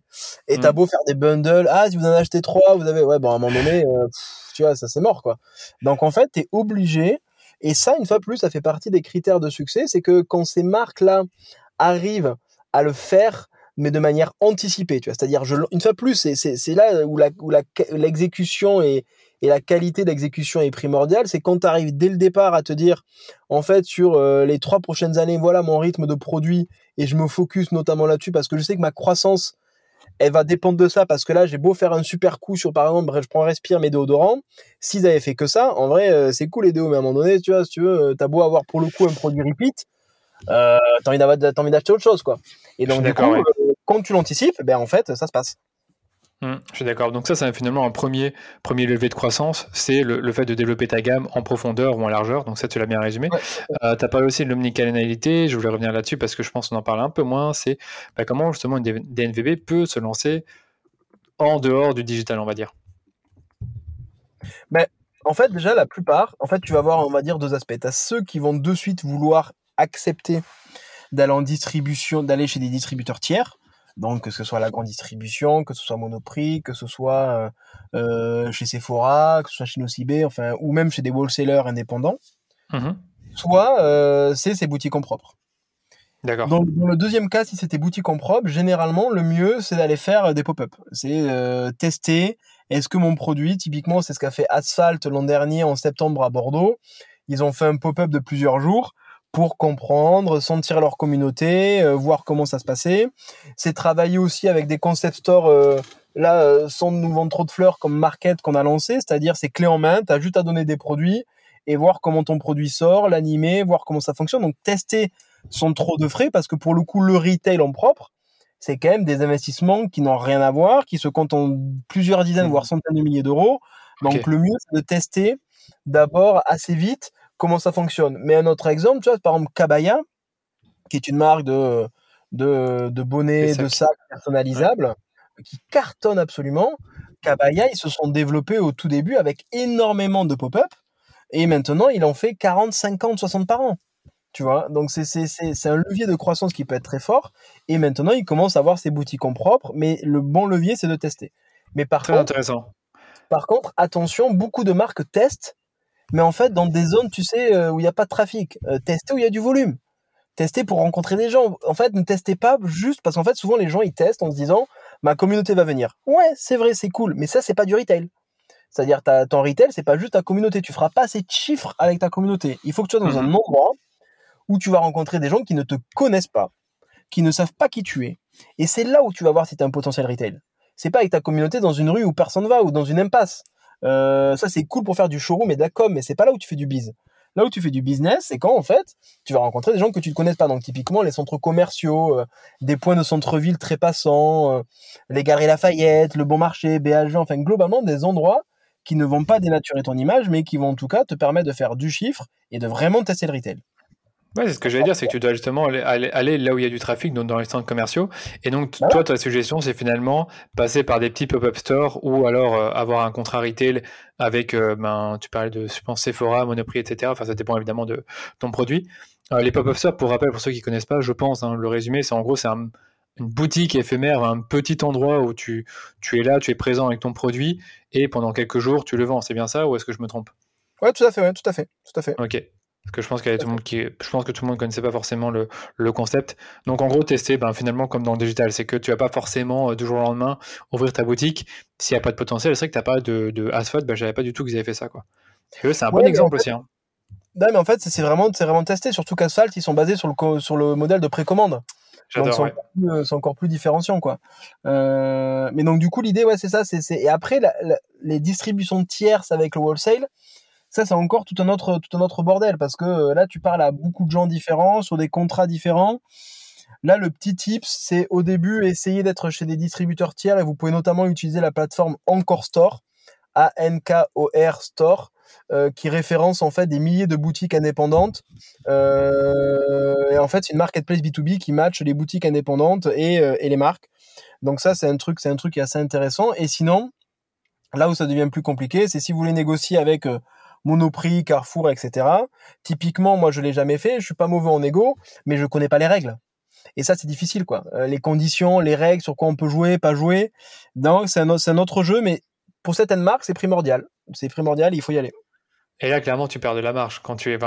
Et t'as mm. beau faire des bundles, ah, si vous en achetez trois, vous avez, ouais, bon, à un moment donné, euh, tu vois, ça c'est mort, quoi. Donc en fait, t'es obligé Et ça, une fois plus, ça fait partie des critères de succès, c'est que quand ces marques-là arrivent à le faire, mais de manière anticipée, tu vois, c'est-à-dire, une fois plus, c'est là où l'exécution et, la qualité d'exécution est primordiale, c'est quand tu arrives dès le départ à te dire, en fait, sur euh, les trois prochaines années, voilà mon rythme de produit, et je me focus notamment là-dessus parce que je sais que ma croissance, elle va dépendre de ça parce que là, j'ai beau faire un super coup sur, par exemple, je prends Respire mes déodorants. S'ils avaient fait que ça, en vrai, euh, c'est cool les déos, mais à un moment donné, tu vois, tu veux, euh, t'as beau avoir pour le coup un produit repeat, euh, t'as envie d'acheter autre chose, quoi. Et donc, du coup, euh, quand tu l'anticipes, ben, en fait, ça se passe. Mmh, je suis d'accord. Donc ça, c'est finalement un premier, premier levier de croissance, c'est le, fait de développer ta gamme en profondeur ou en largeur. Donc ça, tu l'as bien résumé. Euh, tu as parlé aussi de l'omnicanalité. Je voulais revenir là-dessus parce que je pense qu'on en parle un peu moins. C'est bah, comment justement une DNVB peut se lancer en dehors du digital, on va dire? Mais en fait, déjà, la plupart, en fait, tu vas avoir, on va dire, deux aspects. Tu as ceux qui vont de suite vouloir accepter d'aller en distribution, d'aller chez des distributeurs tiers donc que ce soit la grande distribution, que ce soit Monoprix, que ce soit euh, euh, chez Sephora, que ce soit chez Nocibé, enfin, ou même chez des wholesalers indépendants. Mmh soit euh, c'est ces boutiques en propre. D'accord. Donc dans le deuxième cas, si c'était boutique en propre, généralement le mieux c'est d'aller faire des pop-up. C'est tester. Est-ce que mon produit, typiquement, c'est ce qu'a fait Asphalt l'an dernier en septembre à Bordeaux. Ils ont fait un pop-up de plusieurs jours pour comprendre, sentir leur communauté, euh, voir comment ça se passait. C'est travailler aussi avec des concept stores, euh, là, euh, sans nous vendre trop de fleurs, comme Market qu'on a lancé, c'est-à-dire c'est clé en main, tu as juste à donner des produits et voir comment ton produit sort, l'animer, voir comment ça fonctionne. Donc tester sans trop de frais, parce que pour le coup, le retail en propre, c'est quand même des investissements qui n'ont rien à voir, qui se comptent en plusieurs dizaines, mmh. voire centaines de milliers d'euros. Donc le mieux, c'est de tester d'abord assez vite comment ça fonctionne. Mais un autre exemple, tu vois, par exemple, Kabaya, qui est une marque de, de, de bonnets, de sacs personnalisables, qui cartonne absolument. Kabaya, ils se sont développés au tout début avec énormément de pop-up. Et maintenant, il en fait 40, 50, 60 par an. Tu vois, donc c'est un levier de croissance qui peut être très fort. Et maintenant, il commence à avoir ses boutiques en propre. Mais le bon levier, c'est de tester. Mais par très intéressant. Par contre, attention, beaucoup de marques testent mais en fait, dans des zones, tu sais, euh, où il n'y a pas de trafic, euh, tester où il y a du volume. Tester pour rencontrer des gens. En fait, ne testez pas juste parce qu'en fait, souvent, les gens, ils testent en se disant, ma communauté va venir. Ouais, c'est vrai, c'est cool, mais ça, c'est pas du retail. C'est-à-dire, ton retail, c'est pas juste ta communauté. Tu feras pas assez de chiffres avec ta communauté. Il faut que tu sois dans un mhm. endroit où tu vas rencontrer des gens qui ne te connaissent pas, qui ne savent pas qui tu es. Et c'est là où tu vas voir si tu as un potentiel retail. C'est pas avec ta communauté dans une rue où personne va ou dans une impasse. Euh, ça, c'est cool pour faire du showroom et de la com, mais c'est pas là où tu fais du biz. Là où tu fais du business, c'est quand en fait tu vas rencontrer des gens que tu ne connais pas. Donc typiquement les centres commerciaux, euh, des points de centre-ville très passants, euh, les galeries Lafayette, le Bon Marché, BHG, enfin globalement des endroits qui ne vont pas dénaturer ton image, mais qui vont en tout cas te permettre de faire du chiffre et de vraiment tester le retail. Ouais, c'est ce que j'allais dire, c'est que tu dois justement aller, là où il y a du trafic, donc dans les centres commerciaux. Et donc, toi, ta suggestion, c'est finalement passer par des petits pop-up stores ou alors euh, avoir un contrat retail avec, euh, ben, tu parlais de, je pense, Sephora, Monoprix, etc. Enfin, ça dépend évidemment de ton produit. Euh, les pop-up stores, pour rappel, pour ceux qui connaissent pas, je pense, hein, le résumé, c'est en gros, c'est une boutique éphémère, un petit endroit où tu, tu es là, tu es présent avec ton produit et pendant quelques jours, tu le vends. C'est bien ça ou est-ce que je me trompe? Ouais, tout à fait, ouais, tout à fait, tout à fait. Ok. Parce que je pense, qu'il y tout le monde qui, je pense que tout le monde ne connaissait pas forcément le, le, concept. Donc en gros, tester, ben, finalement, comme dans le digital, c'est que tu vas pas forcément euh, du jour au lendemain ouvrir ta boutique s'il n'y a pas de potentiel. C'est vrai que tu as parlé de, de Asphalt, ben, je n'avais pas du tout qu'ils avaient fait ça. Quoi. c'est un bon exemple aussi. Hein. Non, mais en fait, c'est vraiment, vraiment testé, surtout qu'Asphalt, ils sont basés sur le, sur le modèle de précommande. Donc c'est encore, plus différenciant quoi. Euh, mais donc du coup l'idée ouais c'est ça c'est et après les distributions tierces avec le wholesale ça c'est encore tout un autre bordel parce que euh, là tu parles à beaucoup de gens différents sur des contrats différents. Là, le petit tips, c'est au début essayer d'être chez des distributeurs tiers et vous pouvez notamment utiliser la plateforme Encore Store, A-N-K-O-R Store, euh, qui référence en fait des milliers de boutiques indépendantes. Euh, et en fait, c'est une marketplace B2B qui match les boutiques indépendantes et, et les marques. Donc ça, c'est un truc, c'est un truc qui est assez intéressant. Et sinon, là où ça devient plus compliqué, c'est si vous voulez négocier avec Monoprix, Carrefour, etc. Typiquement, moi, je l'ai jamais fait. Je suis pas mauvais en égo, mais je connais pas les règles. Et ça, c'est difficile, quoi. Euh, les conditions, les règles, sur quoi on peut jouer, pas jouer. Donc, c'est un, un, autre jeu, mais pour certaines marques, c'est primordial. C'est primordial, il faut y aller. Et là, clairement, tu perds de la marge. Quand tu es,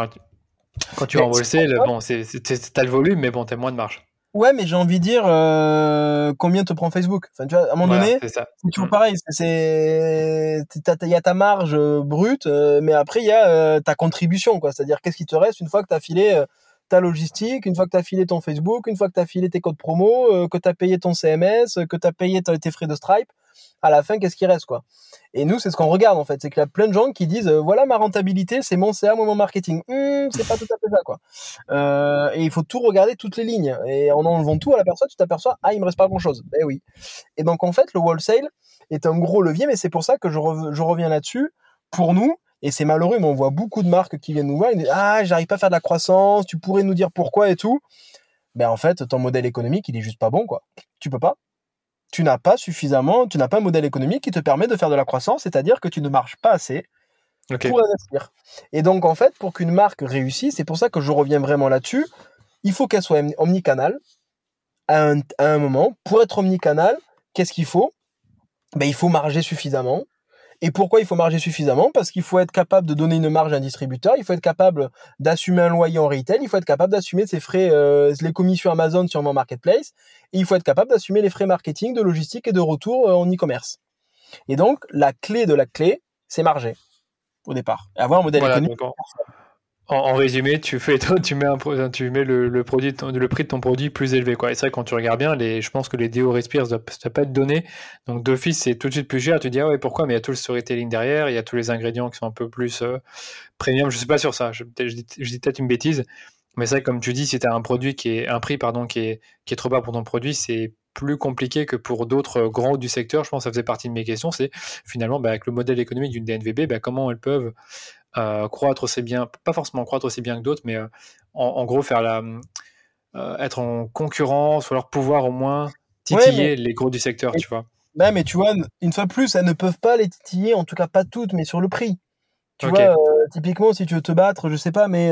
quand tu es wholesale, bon, t'as le volume, mais bon, t'as moins de marge. Ouais, mais j'ai envie de dire euh, combien te prend Facebook? Enfin, tu vois, à un moment donné, c'est toujours mm. pareil. C'est, il y a ta marge euh, brute, euh, mais après il y a ta contribution, quoi. C'est-à-dire qu'est-ce qui te reste une fois que tu as filé ta logistique, une fois que tu as filé ton Facebook, une fois que tu as filé tes codes promo, que tu as payé ton CMS, que tu as payé tes frais de Stripe à la fin, qu'est-ce qui reste, quoi? Et nous, c'est ce qu'on regarde, en fait. C'est qu'il y a plein de gens qui disent, euh, voilà ma rentabilité, c'est mon CA, mon marketing. Hum, c'est pas tout à fait ça, quoi. Euh, et il faut tout regarder, toutes les lignes. Et en enlevant tout à la personne, tu t'aperçois, ah, il me reste pas grand chose. Eh oui. Et donc, en fait, le wholesale est un gros levier, mais c'est pour ça que je, je reviens là-dessus. Pour nous, et c'est malheureux, mais on voit beaucoup de marques qui viennent nous voir, ils disent, ah, j'arrive pas à faire de la croissance, tu pourrais nous dire pourquoi et tout. Ben, en fait, ton modèle économique, il est juste pas bon, quoi. Tu peux pas tu n'as pas suffisamment, tu n'as pas un modèle économique qui te permet de faire de la croissance, c'est-à-dire que tu ne marches pas assez pour investir. Et donc, en fait, pour qu'une marque réussisse, c'est pour ça que je reviens vraiment là-dessus, il faut qu'elle soit omnicanal à un, à un moment. Pour être omnicanal, qu'est-ce qu'il faut? Ben, Il faut marger suffisamment. Et pourquoi il faut marger suffisamment? Parce qu'il faut être capable de donner une marge à un distributeur, il faut être capable d'assumer un loyer en retail, il faut être capable d'assumer ses frais, euh, les commissions Amazon sur mon marketplace, et il faut être capable d'assumer les frais marketing, de logistique et de retour euh, en e-commerce. Et donc, la clé de la clé, c'est marger au départ. Et avoir un modèle économique. En, résumé, tu fais, tu mets, un, tu mets le, produit, le prix de ton produit plus élevé. Et c'est vrai quand tu regardes bien, je pense que les déo respires, ça ne pas être donné. Donc d'office, c'est tout de suite plus cher. Tu dis ah ouais, pourquoi? Mais il y a tout le storytelling derrière, il y a tous les ingrédients qui sont un peu plus euh, premium. Je suis pas sur ça. Je, dis, peut-être une bêtise, mais c'est vrai comme tu dis, si tu as un produit qui est un prix pardon qui est trop bas pour ton produit, c'est plus compliqué que pour d'autres grands du secteur. Je pense que ça faisait partie de mes questions. C'est finalement bah, avec le modèle économique d'une DNVB, bah, comment elles peuvent euh, croître aussi bien, pas forcément croître aussi bien que d'autres, mais euh, en, gros faire la, euh, être en concurrence ou alors pouvoir au moins titiller les gros du secteur, tu vois. Mais tu vois, une fois de plus, elles ne peuvent pas les titiller, en tout cas pas toutes, mais sur le prix. Tu vois, typiquement, si tu veux te battre, je sais pas, mais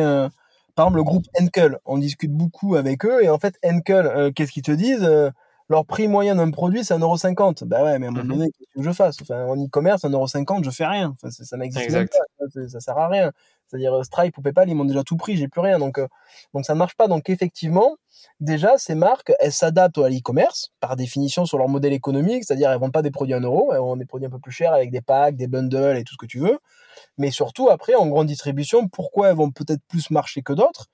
par exemple, le groupe Enkel, on discute beaucoup avec eux, et en fait, Enkel, qu'est-ce qu'ils te disent leur prix moyen d'un produit, c'est 1,50€. Bah ouais, mais à un moment mhm. donné, qu'est-ce que je fasse? Enfin, En e-commerce, 1,50€, je fais rien. Enfin, ça n'existe pas. Ça, ça, sert à rien. C'est-à-dire euh, Stripe ou PayPal, ils m'ont déjà tout pris, j'ai plus rien. Donc, euh, donc ça ne marche pas. Donc effectivement, déjà, ces marques, elles s'adaptent à l'e-commerce, par définition, sur leur modèle économique. C'est-à-dire, elles vendent pas des produits en euros, elles vendent des produits un peu plus chers avec des packs, des bundles et tout ce que tu veux. Mais surtout, après, en grande distribution, pourquoi elles vont peut-être plus marcher que d'autres?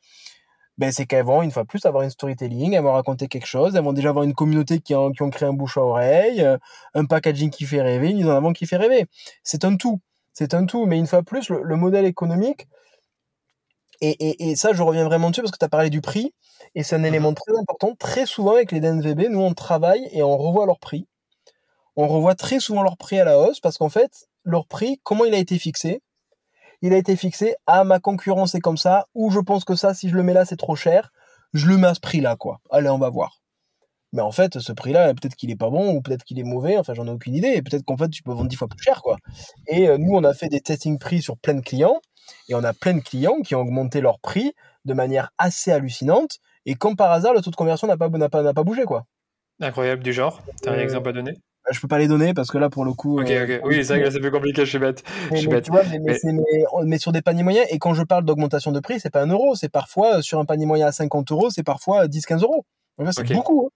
Ben, c'est qu'elles vont une fois plus avoir une storytelling, elles vont raconter quelque chose, elles vont déjà avoir une communauté qui, ont, qui ont créé un bouche à oreille, euh, un packaging qui fait rêver, une mise en avant qui fait rêver. C'est un tout, c'est un tout, mais une fois plus, le, modèle économique, et, et, et, ça je reviens vraiment dessus parce que tu as parlé du prix, et c'est un mmh élément très important. Très souvent avec les DNVB, nous on travaille et on revoit leur prix. On revoit très souvent leur prix à la hausse parce qu'en fait, leur prix, comment il a été fixé? Il a été fixé à ma concurrence est comme ça, ou je pense que ça, si je le mets là, c'est trop cher, je le mets à ce prix-là, quoi. Allez, on va voir. Mais en fait, ce prix-là, peut-être qu'il est pas bon, ou peut-être qu'il est mauvais, enfin, j'en ai aucune idée. Peut-être qu'en fait, tu peux vendre dix fois plus cher, quoi. Et euh, nous, on a fait des testing prix sur plein de clients, et on a plein de clients qui ont augmenté leur prix de manière assez hallucinante, et comme par hasard, le taux de conversion n'a pas, n'a pas, n'a pas bougé, quoi. Incroyable du genre. T'as un euh, exemple à donner? Je peux pas les donner parce que là pour le coup. Ok, euh, ok. Oui, c'est vrai que c'est plus compliqué, je suis bête. Mais, sur des paniers moyens, et quand je parle d'augmentation de prix, c'est pas un euro, c'est parfois euh, sur un panier moyen à 50 euros, c'est parfois 10-15 euros. C'est beaucoup. Hein.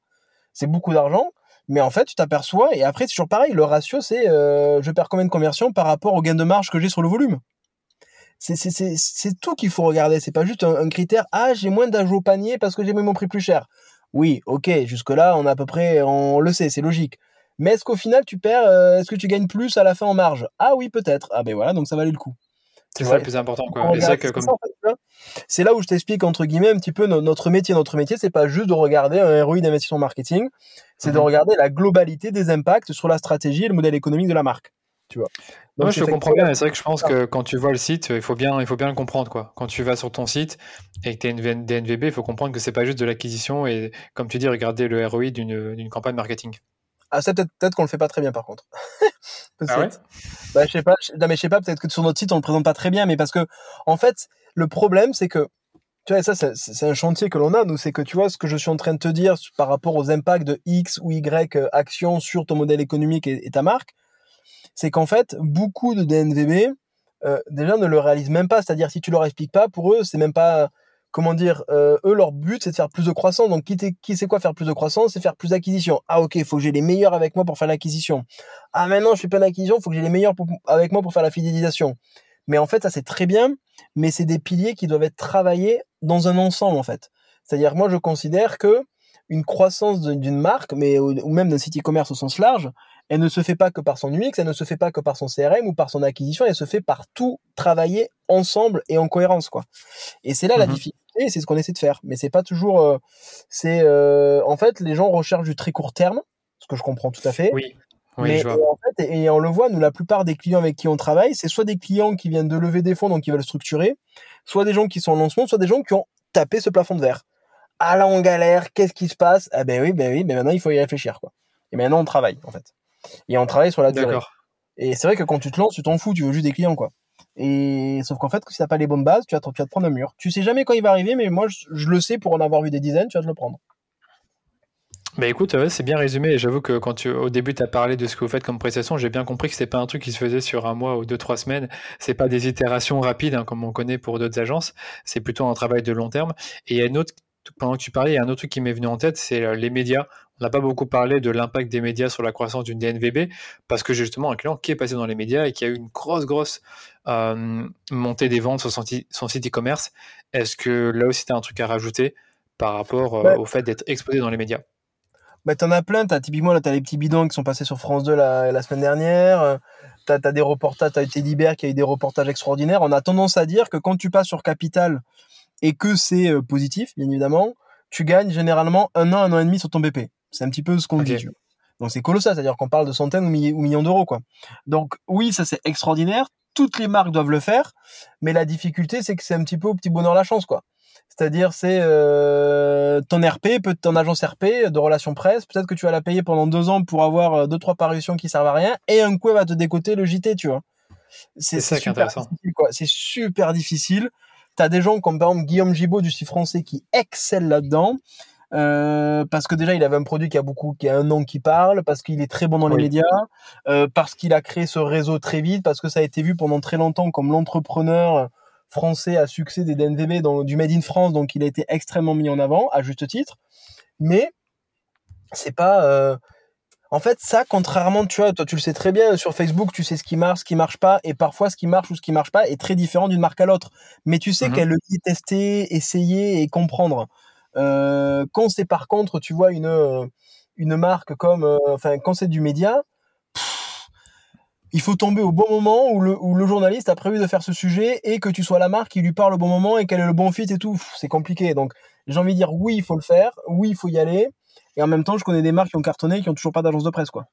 C'est beaucoup d'argent. Mais en fait, tu t'aperçois, et après, c'est toujours pareil, le ratio, c'est euh, je perds combien de conversion par rapport au gain de marge que j'ai sur le volume. C'est tout qu'il faut regarder. C'est pas juste un, critère, ah, j'ai moins d'ajouts au panier parce que j'ai mis mon prix plus cher. Oui, ok, jusque-là, on a à peu près, on le sait, c'est logique. Mais est-ce qu'au final, tu perds, euh, est-ce que tu gagnes plus à la fin en marge? Ah oui, peut-être. Ah ben voilà, donc ça valait le coup. C'est ça le plus important. C'est là où je t'explique, entre guillemets, un petit peu notre métier. Notre métier, c'est pas juste de regarder un ROI d'investissement marketing, c'est de mhm. regarder la globalité des impacts sur la stratégie et le modèle économique de la marque. Tu vois. Moi, je comprends bien, c'est vrai que je pense que quand tu vois le site, il faut bien, il faut bien le comprendre. Quoi. Quand tu vas sur ton site et que tu es une DNVB, il faut comprendre que c'est pas juste de l'acquisition et, comme tu dis, regarder le ROI d'une campagne marketing. Ah, ça, peut-être peut qu'on le fait pas très bien, par contre. ah ouais? Bah, je sais pas, non, mais je sais pas, peut-être que sur notre site, on le présente pas très bien, mais parce que, en fait, le problème, c'est que, tu vois, ça, c'est un chantier que l'on a, nous, c'est que, tu vois, ce que je suis en train de te dire par rapport aux impacts de X ou Y euh, actions sur ton modèle économique et, ta marque, c'est qu'en fait, beaucoup de DNVB, euh, déjà ne le réalisent même pas. C'est-à-dire, si tu leur expliques pas, pour eux, c'est même pas, comment dire, euh, eux, leur but, c'est de faire plus de croissance. Donc, qui, qui c'est quoi faire plus de croissance C'est faire plus d'acquisition. Ah, ok, il faut que j'ai les meilleurs avec moi pour faire l'acquisition. Ah, maintenant, je fais plein d'acquisition, il faut que j'ai les meilleurs avec moi pour faire la fidélisation. Mais en fait, ça, c'est très bien, mais c'est des piliers qui doivent être travaillés dans un ensemble, en fait. C'est-à-dire, moi, je considère que une croissance d'une marque, mais ou même d'un site e-commerce au sens large, elle ne se fait pas que par son UX, elle ne se fait pas que par son CRM ou par son acquisition, elle se fait par tout travailler ensemble et en cohérence, quoi. Et c'est là la mmh difficulté, c'est ce qu'on essaie de faire. Mais c'est pas toujours, euh, c'est, euh, en fait, les gens recherchent du très court terme, ce que je comprends tout à fait. Oui. Oui, mais, je vois. Et, en fait, et, on le voit, nous, la plupart des clients avec qui on travaille, c'est soit des clients qui viennent de lever des fonds, donc qui veulent structurer, soit des gens qui sont en lancement, soit des gens qui ont tapé ce plafond de verre. Ah là, on galère, qu'est-ce qui se passe? Ah ben oui, ben oui, mais maintenant il faut y réfléchir, quoi. Et maintenant on travaille, en fait et on travaille sur la durée. Et c'est vrai que quand tu te lances, tu t'en fous, tu veux juste des clients, quoi. Et sauf qu'en fait, si t'as pas les bonnes bases, tu vas, te, tu vas te prendre un mur. Tu sais jamais quand il va arriver, mais moi, je, le sais pour en avoir vu des dizaines, tu vas te le prendre. Bah écoute, c'est bien résumé. Et j'avoue que quand tu, au début, tu as parlé de ce que vous faites comme prestation, j'ai bien compris que c'est pas un truc qui se faisait sur un mois ou deux, trois semaines. C'est pas des itérations rapides, hein, comme on connaît pour d'autres agences. C'est plutôt un travail de long terme. Et il y a une autre, pendant que tu parlais, il y a un autre truc qui m'est venu en tête, c'est euh, les médias. On n'a pas beaucoup parlé de l'impact des médias sur la croissance d'une DNVB, parce que justement un client qui est passé dans les médias et qui a eu une grosse, grosse euh, montée des ventes sur son, site e-commerce. Est-ce que là aussi, tu as un truc à rajouter par rapport euh, au fait d'être exposé dans les médias? Bah, en as plein, as, typiquement là as les petits bidons qui sont passés sur France 2 la, semaine dernière, Tu as des reportages, as été Libère qui a eu des reportages extraordinaires. On a tendance à dire que quand tu passes sur Capital et que c'est euh, positif, bien évidemment, tu gagnes généralement un an, un an et demi sur ton BP. C'est un petit peu ce qu'on dit. Donc c'est colossal, c'est-à-dire qu'on parle de centaines ou, millions d'euros, quoi. Donc oui, ça c'est extraordinaire. Toutes les marques doivent le faire, mais la difficulté c'est que c'est un petit peu au petit bonheur la chance, quoi. C'est-à-dire c'est euh, ton RP, peut ton agence RP de relations presse, peut-être que tu vas la payer pendant deux ans pour avoir euh, deux trois parutions qui servent à rien, et un coup elle va te décoter le JT, tu vois. C'est ça qui est intéressant. C'est super difficile. T'as des gens comme par exemple Guillaume Gibaud du style français qui excelle là-dedans. Euh, parce que déjà il avait un produit qui a beaucoup, qui a un nom qui parle, parce qu'il est très bon dans les médias, euh, parce qu'il a créé ce réseau très vite, parce que ça a été vu pendant très longtemps comme l'entrepreneur français à succès des DNVB dans, du Made in France, donc il a été extrêmement mis en avant à juste titre. Mais c'est pas, euh, en fait, ça, contrairement, tu vois, toi, tu le sais très bien, sur Facebook, tu sais ce qui marche, ce qui marche pas, et parfois, ce qui marche ou ce qui marche pas est très différent d'une marque à l'autre. Mais tu sais mmh qu'elle le dit tester, essayer et comprendre. Euh, quand c'est par contre, tu vois, une, euh, marque comme, euh, enfin, quand c'est du média, il faut tomber au bon moment où le, où journaliste a prévu de faire ce sujet et que tu sois la marque qui lui parle au bon moment et qu'elle ait le bon fit et tout. C'est compliqué. Donc, j'ai envie de dire oui, il faut le faire, oui, il faut y aller. Et en même temps, je connais des marques qui ont cartonné et qui ont toujours pas d'agence de presse, quoi.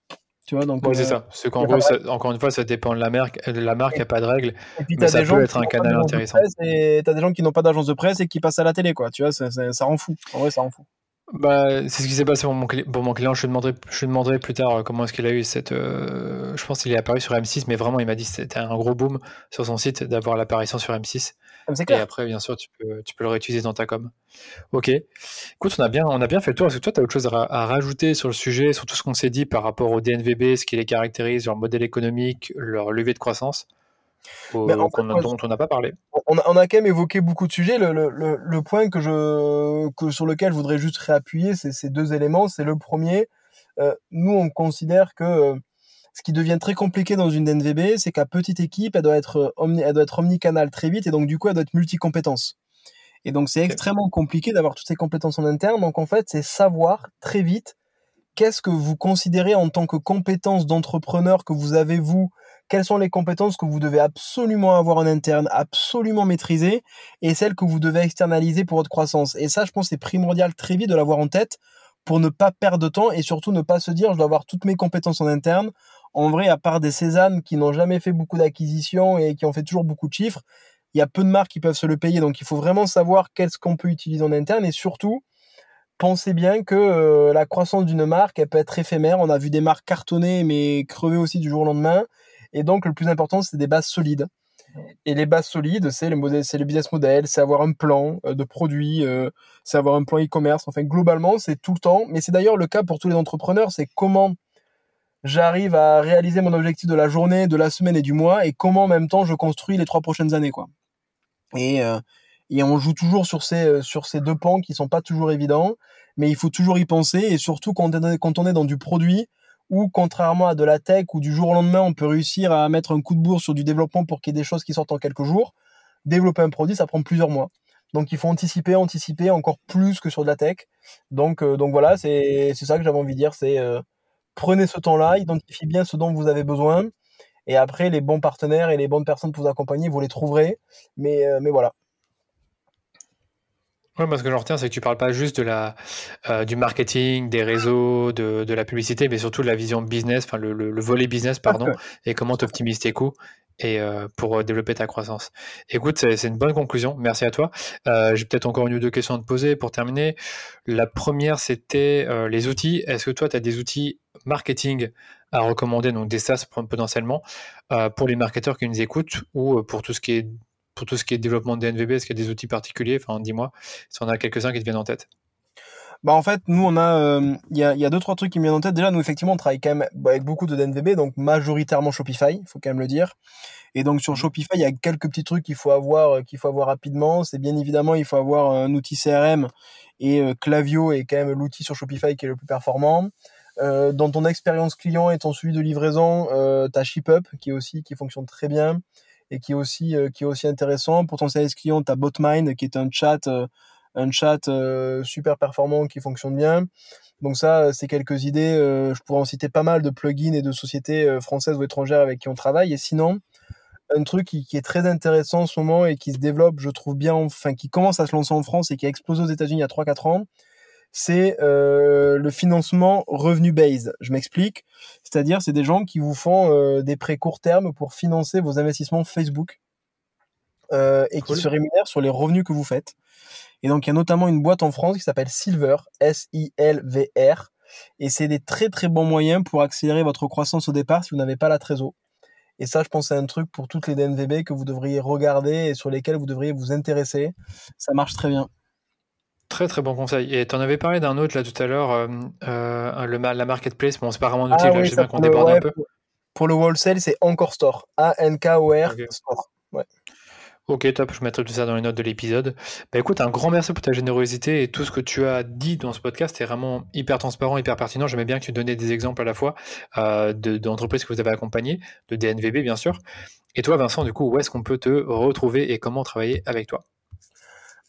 Tu vois, donc. c'est euh, ça. qu'en gros, encore une fois, ça dépend de la marque. De la marque, il n'y a pas de règle. Et puis, mais ça peut être un canal intéressant. Et as des gens qui n'ont pas d'agence de presse et qui passent à la télé, quoi. Tu vois, ça, ça rend fou. En vrai, ça rend fou. Bah, c'est ce qui s'est passé pour mon, pour mon, client. Je lui, demanderai, je demanderai plus tard euh, comment est-ce qu'il a eu cette. Euh, je pense qu'il est apparu sur M6, mais vraiment, il m'a dit que c'était un gros boom sur son site d'avoir l'apparition sur M6. Ah, et après, bien sûr, tu peux, tu peux le réutiliser dans ta com. Ok. Écoute, on a bien, on a bien fait le tour. Est-ce que toi, tu as autre chose à, rajouter sur le sujet, sur tout ce qu'on s'est dit par rapport au DNVB, ce qui les caractérise, leur modèle économique, leur levée de croissance? Dont on n'a pas parlé. On a, on a, quand même évoqué beaucoup de sujets. Le, le, le, point que je, que, sur lequel je voudrais juste réappuyer, c'est ces deux éléments. C'est le premier. Euh, nous, on considère que euh, ce qui devient très compliqué dans une DNVB, c'est qu'à petite équipe, elle doit être omni, elle doit être omnicanal très vite et donc du coup, elle doit être multicompétence. Et donc, c'est extrêmement compliqué d'avoir toutes ces compétences en interne. Donc, en fait, c'est savoir très vite qu'est-ce que vous considérez en tant que compétence d'entrepreneur que vous avez vous quelles sont les compétences que vous devez absolument avoir en interne, absolument maîtriser, et celles que vous devez externaliser pour votre croissance? Et ça, je pense, c'est primordial très vite de l'avoir en tête pour ne pas perdre de temps et surtout ne pas se dire je dois avoir toutes mes compétences en interne. En vrai, à part des Cézanne qui n'ont jamais fait beaucoup d'acquisitions et qui ont fait toujours beaucoup de chiffres, il y a peu de marques qui peuvent se le payer. Donc il faut vraiment savoir qu'est-ce qu'on peut utiliser en interne et surtout, pensez bien que euh, la croissance d'une marque, elle peut être éphémère. On a vu des marques cartonner mais crever aussi du jour au lendemain. Et donc, le plus important, c'est des bases solides. Et les bases solides, c'est le, le business model, c'est avoir un plan euh, de produit, euh, c'est avoir un plan e-commerce. Enfin, globalement, c'est tout le temps. Mais c'est d'ailleurs le cas pour tous les entrepreneurs. C'est comment j'arrive à réaliser mon objectif de la journée, de la semaine et du mois, et comment en même temps je construis les trois prochaines années, quoi. Et, euh, et on joue toujours sur ces, sur ces deux pans qui sont pas toujours évidents, mais il faut toujours y penser, et surtout quand on est dans du produit, où contrairement à de la tech, où du jour au lendemain on peut réussir à mettre un coup de bourre sur du développement pour qu'il y ait des choses qui sortent en quelques jours, développer un produit, ça prend plusieurs mois. Donc il faut anticiper, anticiper encore plus que sur de la tech. Donc, euh, donc voilà, c'est ça que j'avais envie de dire, c'est prenez ce temps-là, identifiez bien ce dont vous avez besoin. Et après, les bons partenaires et les bonnes personnes pour vous accompagner, vous les trouverez. Mais, euh, mais voilà. Oui, moi, ce que j'en retiens, c'est que tu parles pas juste de la, euh, du marketing, des réseaux, de, de, la publicité, mais surtout de la vision business, enfin le, le, volet business, pardon, et comment tu optimises tes coûts et euh, pour euh, développer ta croissance. Écoute, c'est une bonne conclusion. Merci à toi. Euh, J'ai peut-être encore une ou deux questions à te poser pour terminer. La première, c'était euh, les outils. Est-ce que toi, tu as des outils marketing à recommander, donc des SaaS potentiellement, pour les marketeurs qui nous écoutent ou pour tout ce qui est pour tout ce qui est développement de DNVB, est-ce qu'il y a des outils particuliers? Enfin, dis-moi si on a quelques-uns qui te viennent en tête. Bah en fait, nous on a, euh, il y, a, y a deux trois trucs qui me viennent en tête. Déjà, nous effectivement, on travaille quand même avec beaucoup de DNVB, donc majoritairement Shopify, il faut quand même le dire. Et donc sur mmh. Shopify, il y a quelques petits trucs qu'il faut avoir, euh, qu'il faut avoir rapidement. C'est bien évidemment, il faut avoir un outil CRM et euh, Clavio est quand même l'outil sur Shopify qui est le plus performant. Euh, dans ton expérience client et ton suivi de livraison, euh, tu as ShipUp qui est aussi qui fonctionne très bien et qui est aussi qui est aussi intéressant. Pour ton service client, tu Botmind qui est un chat un chat euh, super performant qui fonctionne bien. Donc ça, c'est quelques idées. Euh, je pourrais en citer pas mal de plugins et de sociétés euh, françaises ou étrangères avec qui on travaille. Et sinon, un truc qui, est très intéressant en ce moment et qui se développe, je trouve bien, enfin qui commence à se lancer en France et qui a explosé aux États-Unis il y a 3-4 ans, c'est le financement revenu based. Je m'explique. C'est-à-dire, c'est des gens qui vous font des prêts court terme pour financer vos investissements Facebook et qui se rémunèrent sur les revenus que vous faites. Et donc, il y a notamment une boîte en France qui s'appelle Silver, S-I-L-V-R. Et c'est des très très bons moyens pour accélérer votre croissance au départ si vous n'avez pas la trésor. Et ça, je pense, c'est un truc pour toutes les DNVB que vous devriez regarder et sur lesquels vous devriez vous intéresser. Ça marche très bien. Très très bon conseil. Et tu en avais parlé d'un autre là tout à l'heure, euh, euh le, la marketplace. Bon, c'est pas vraiment un outil, ah là, je sais bien qu'on déborde un peu. Pour, le wholesale, c'est Encore Store. A-N-K-O-R Store. Ouais. Ok, top, je mettrai tout ça dans les notes de l'épisode. Bah écoute, un grand merci pour ta générosité et tout ce que tu as dit dans ce podcast est vraiment hyper transparent, hyper pertinent. J'aimais bien que tu donnais des exemples à la fois euh, d'entreprises que vous avez accompagnées, de DNVB bien sûr. Et toi, Vincent, du coup, où est-ce qu'on peut te retrouver et comment travailler avec toi?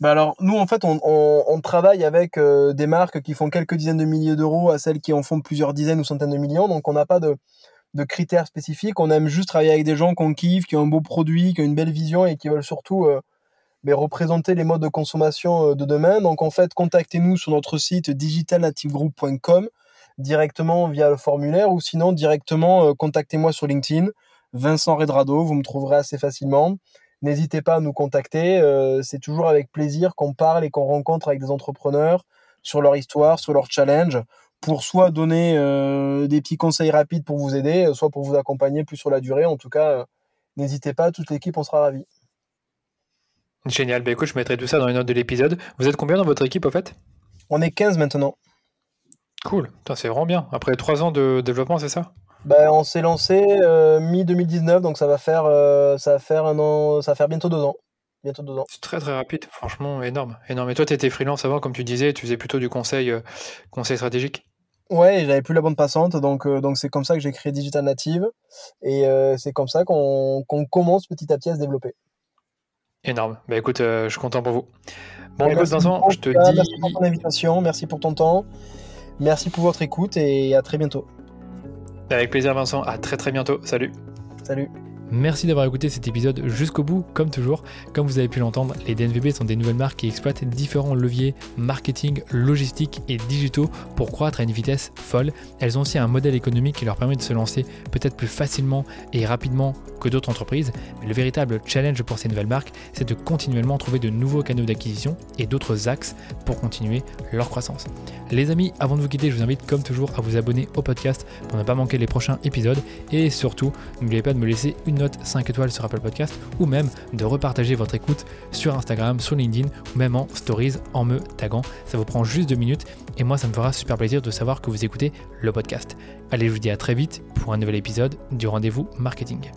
Bah alors nous en fait on, travaille avec euh, des marques qui font quelques dizaines de milliers d'euros à celles qui en font plusieurs dizaines ou centaines de millions donc on n'a pas de, critères spécifiques. On aime juste travailler avec des gens qu'on kiffe, qui ont un beau produit, qui ont une belle vision et qui veulent surtout euh, ben, représenter les modes de consommation euh, de demain. Donc en fait, contactez-nous sur notre site digitalnativegroup.com directement via le formulaire ou sinon directement contactez-moi sur LinkedIn, Vincent Redrado, vous me trouverez assez facilement. N'hésitez pas à nous contacter, c'est toujours avec plaisir qu'on parle et qu'on rencontre avec des entrepreneurs sur leur histoire, sur leur challenge pour soit donner euh, des petits conseils rapides pour vous aider, soit pour vous accompagner plus sur la durée. En tout cas, euh, n'hésitez pas, toute l'équipe, on sera ravis. Génial, bah écoute, je mettrai tout ça dans les notes de l'épisode. Vous êtes combien dans votre équipe au fait? On est 15 maintenant. Cool, c'est vraiment bien. Après 3 ans de développement, c'est ça? Ben, On s'est lancé euh, mi-2019, donc ça va, faire, ça, va faire un an, ça va faire bientôt deux ans. Bientôt deux ans. C'est très très rapide, franchement énorme. énorme. Et toi, tu étais freelance avant, comme tu disais, tu faisais plutôt du conseil, conseil stratégique? Ouais, j'avais plus la bande passante, donc euh, donc c'est comme ça que j'ai créé Digital Native et euh, c'est comme ça qu'on commence petit à petit à se développer. Énorme. Bah écoute, euh, je suis content pour vous. Bon, écoute Vincent, je te dis. Merci pour ton invitation, merci pour ton temps, merci pour votre écoute et à très bientôt. Avec plaisir Vincent, à très très bientôt. Salut. Salut. Merci d'avoir écouté cet épisode jusqu'au bout, comme toujours. Comme vous avez pu l'entendre, les DNVB sont des nouvelles marques qui exploitent différents leviers marketing, logistique et digitaux pour croître à une vitesse folle. Elles ont aussi un modèle économique qui leur permet de se lancer peut-être plus facilement et rapidement que d'autres entreprises. Mais le véritable challenge pour ces nouvelles marques, c'est de continuellement trouver de nouveaux canaux d'acquisition et d'autres axes pour continuer leur croissance. Les amis, avant de vous quitter, je vous invite comme toujours à vous abonner au podcast pour ne pas manquer les prochains épisodes et surtout, n'oubliez pas de me laisser une note 5 étoiles sur Apple Podcast ou même de repartager votre écoute sur Instagram, sur LinkedIn ou même en stories en me taguant. Ça vous prend juste deux minutes et moi ça me fera super plaisir de savoir que vous écoutez le podcast. Allez, je vous dis à très vite pour un nouvel épisode du rendez-vous marketing.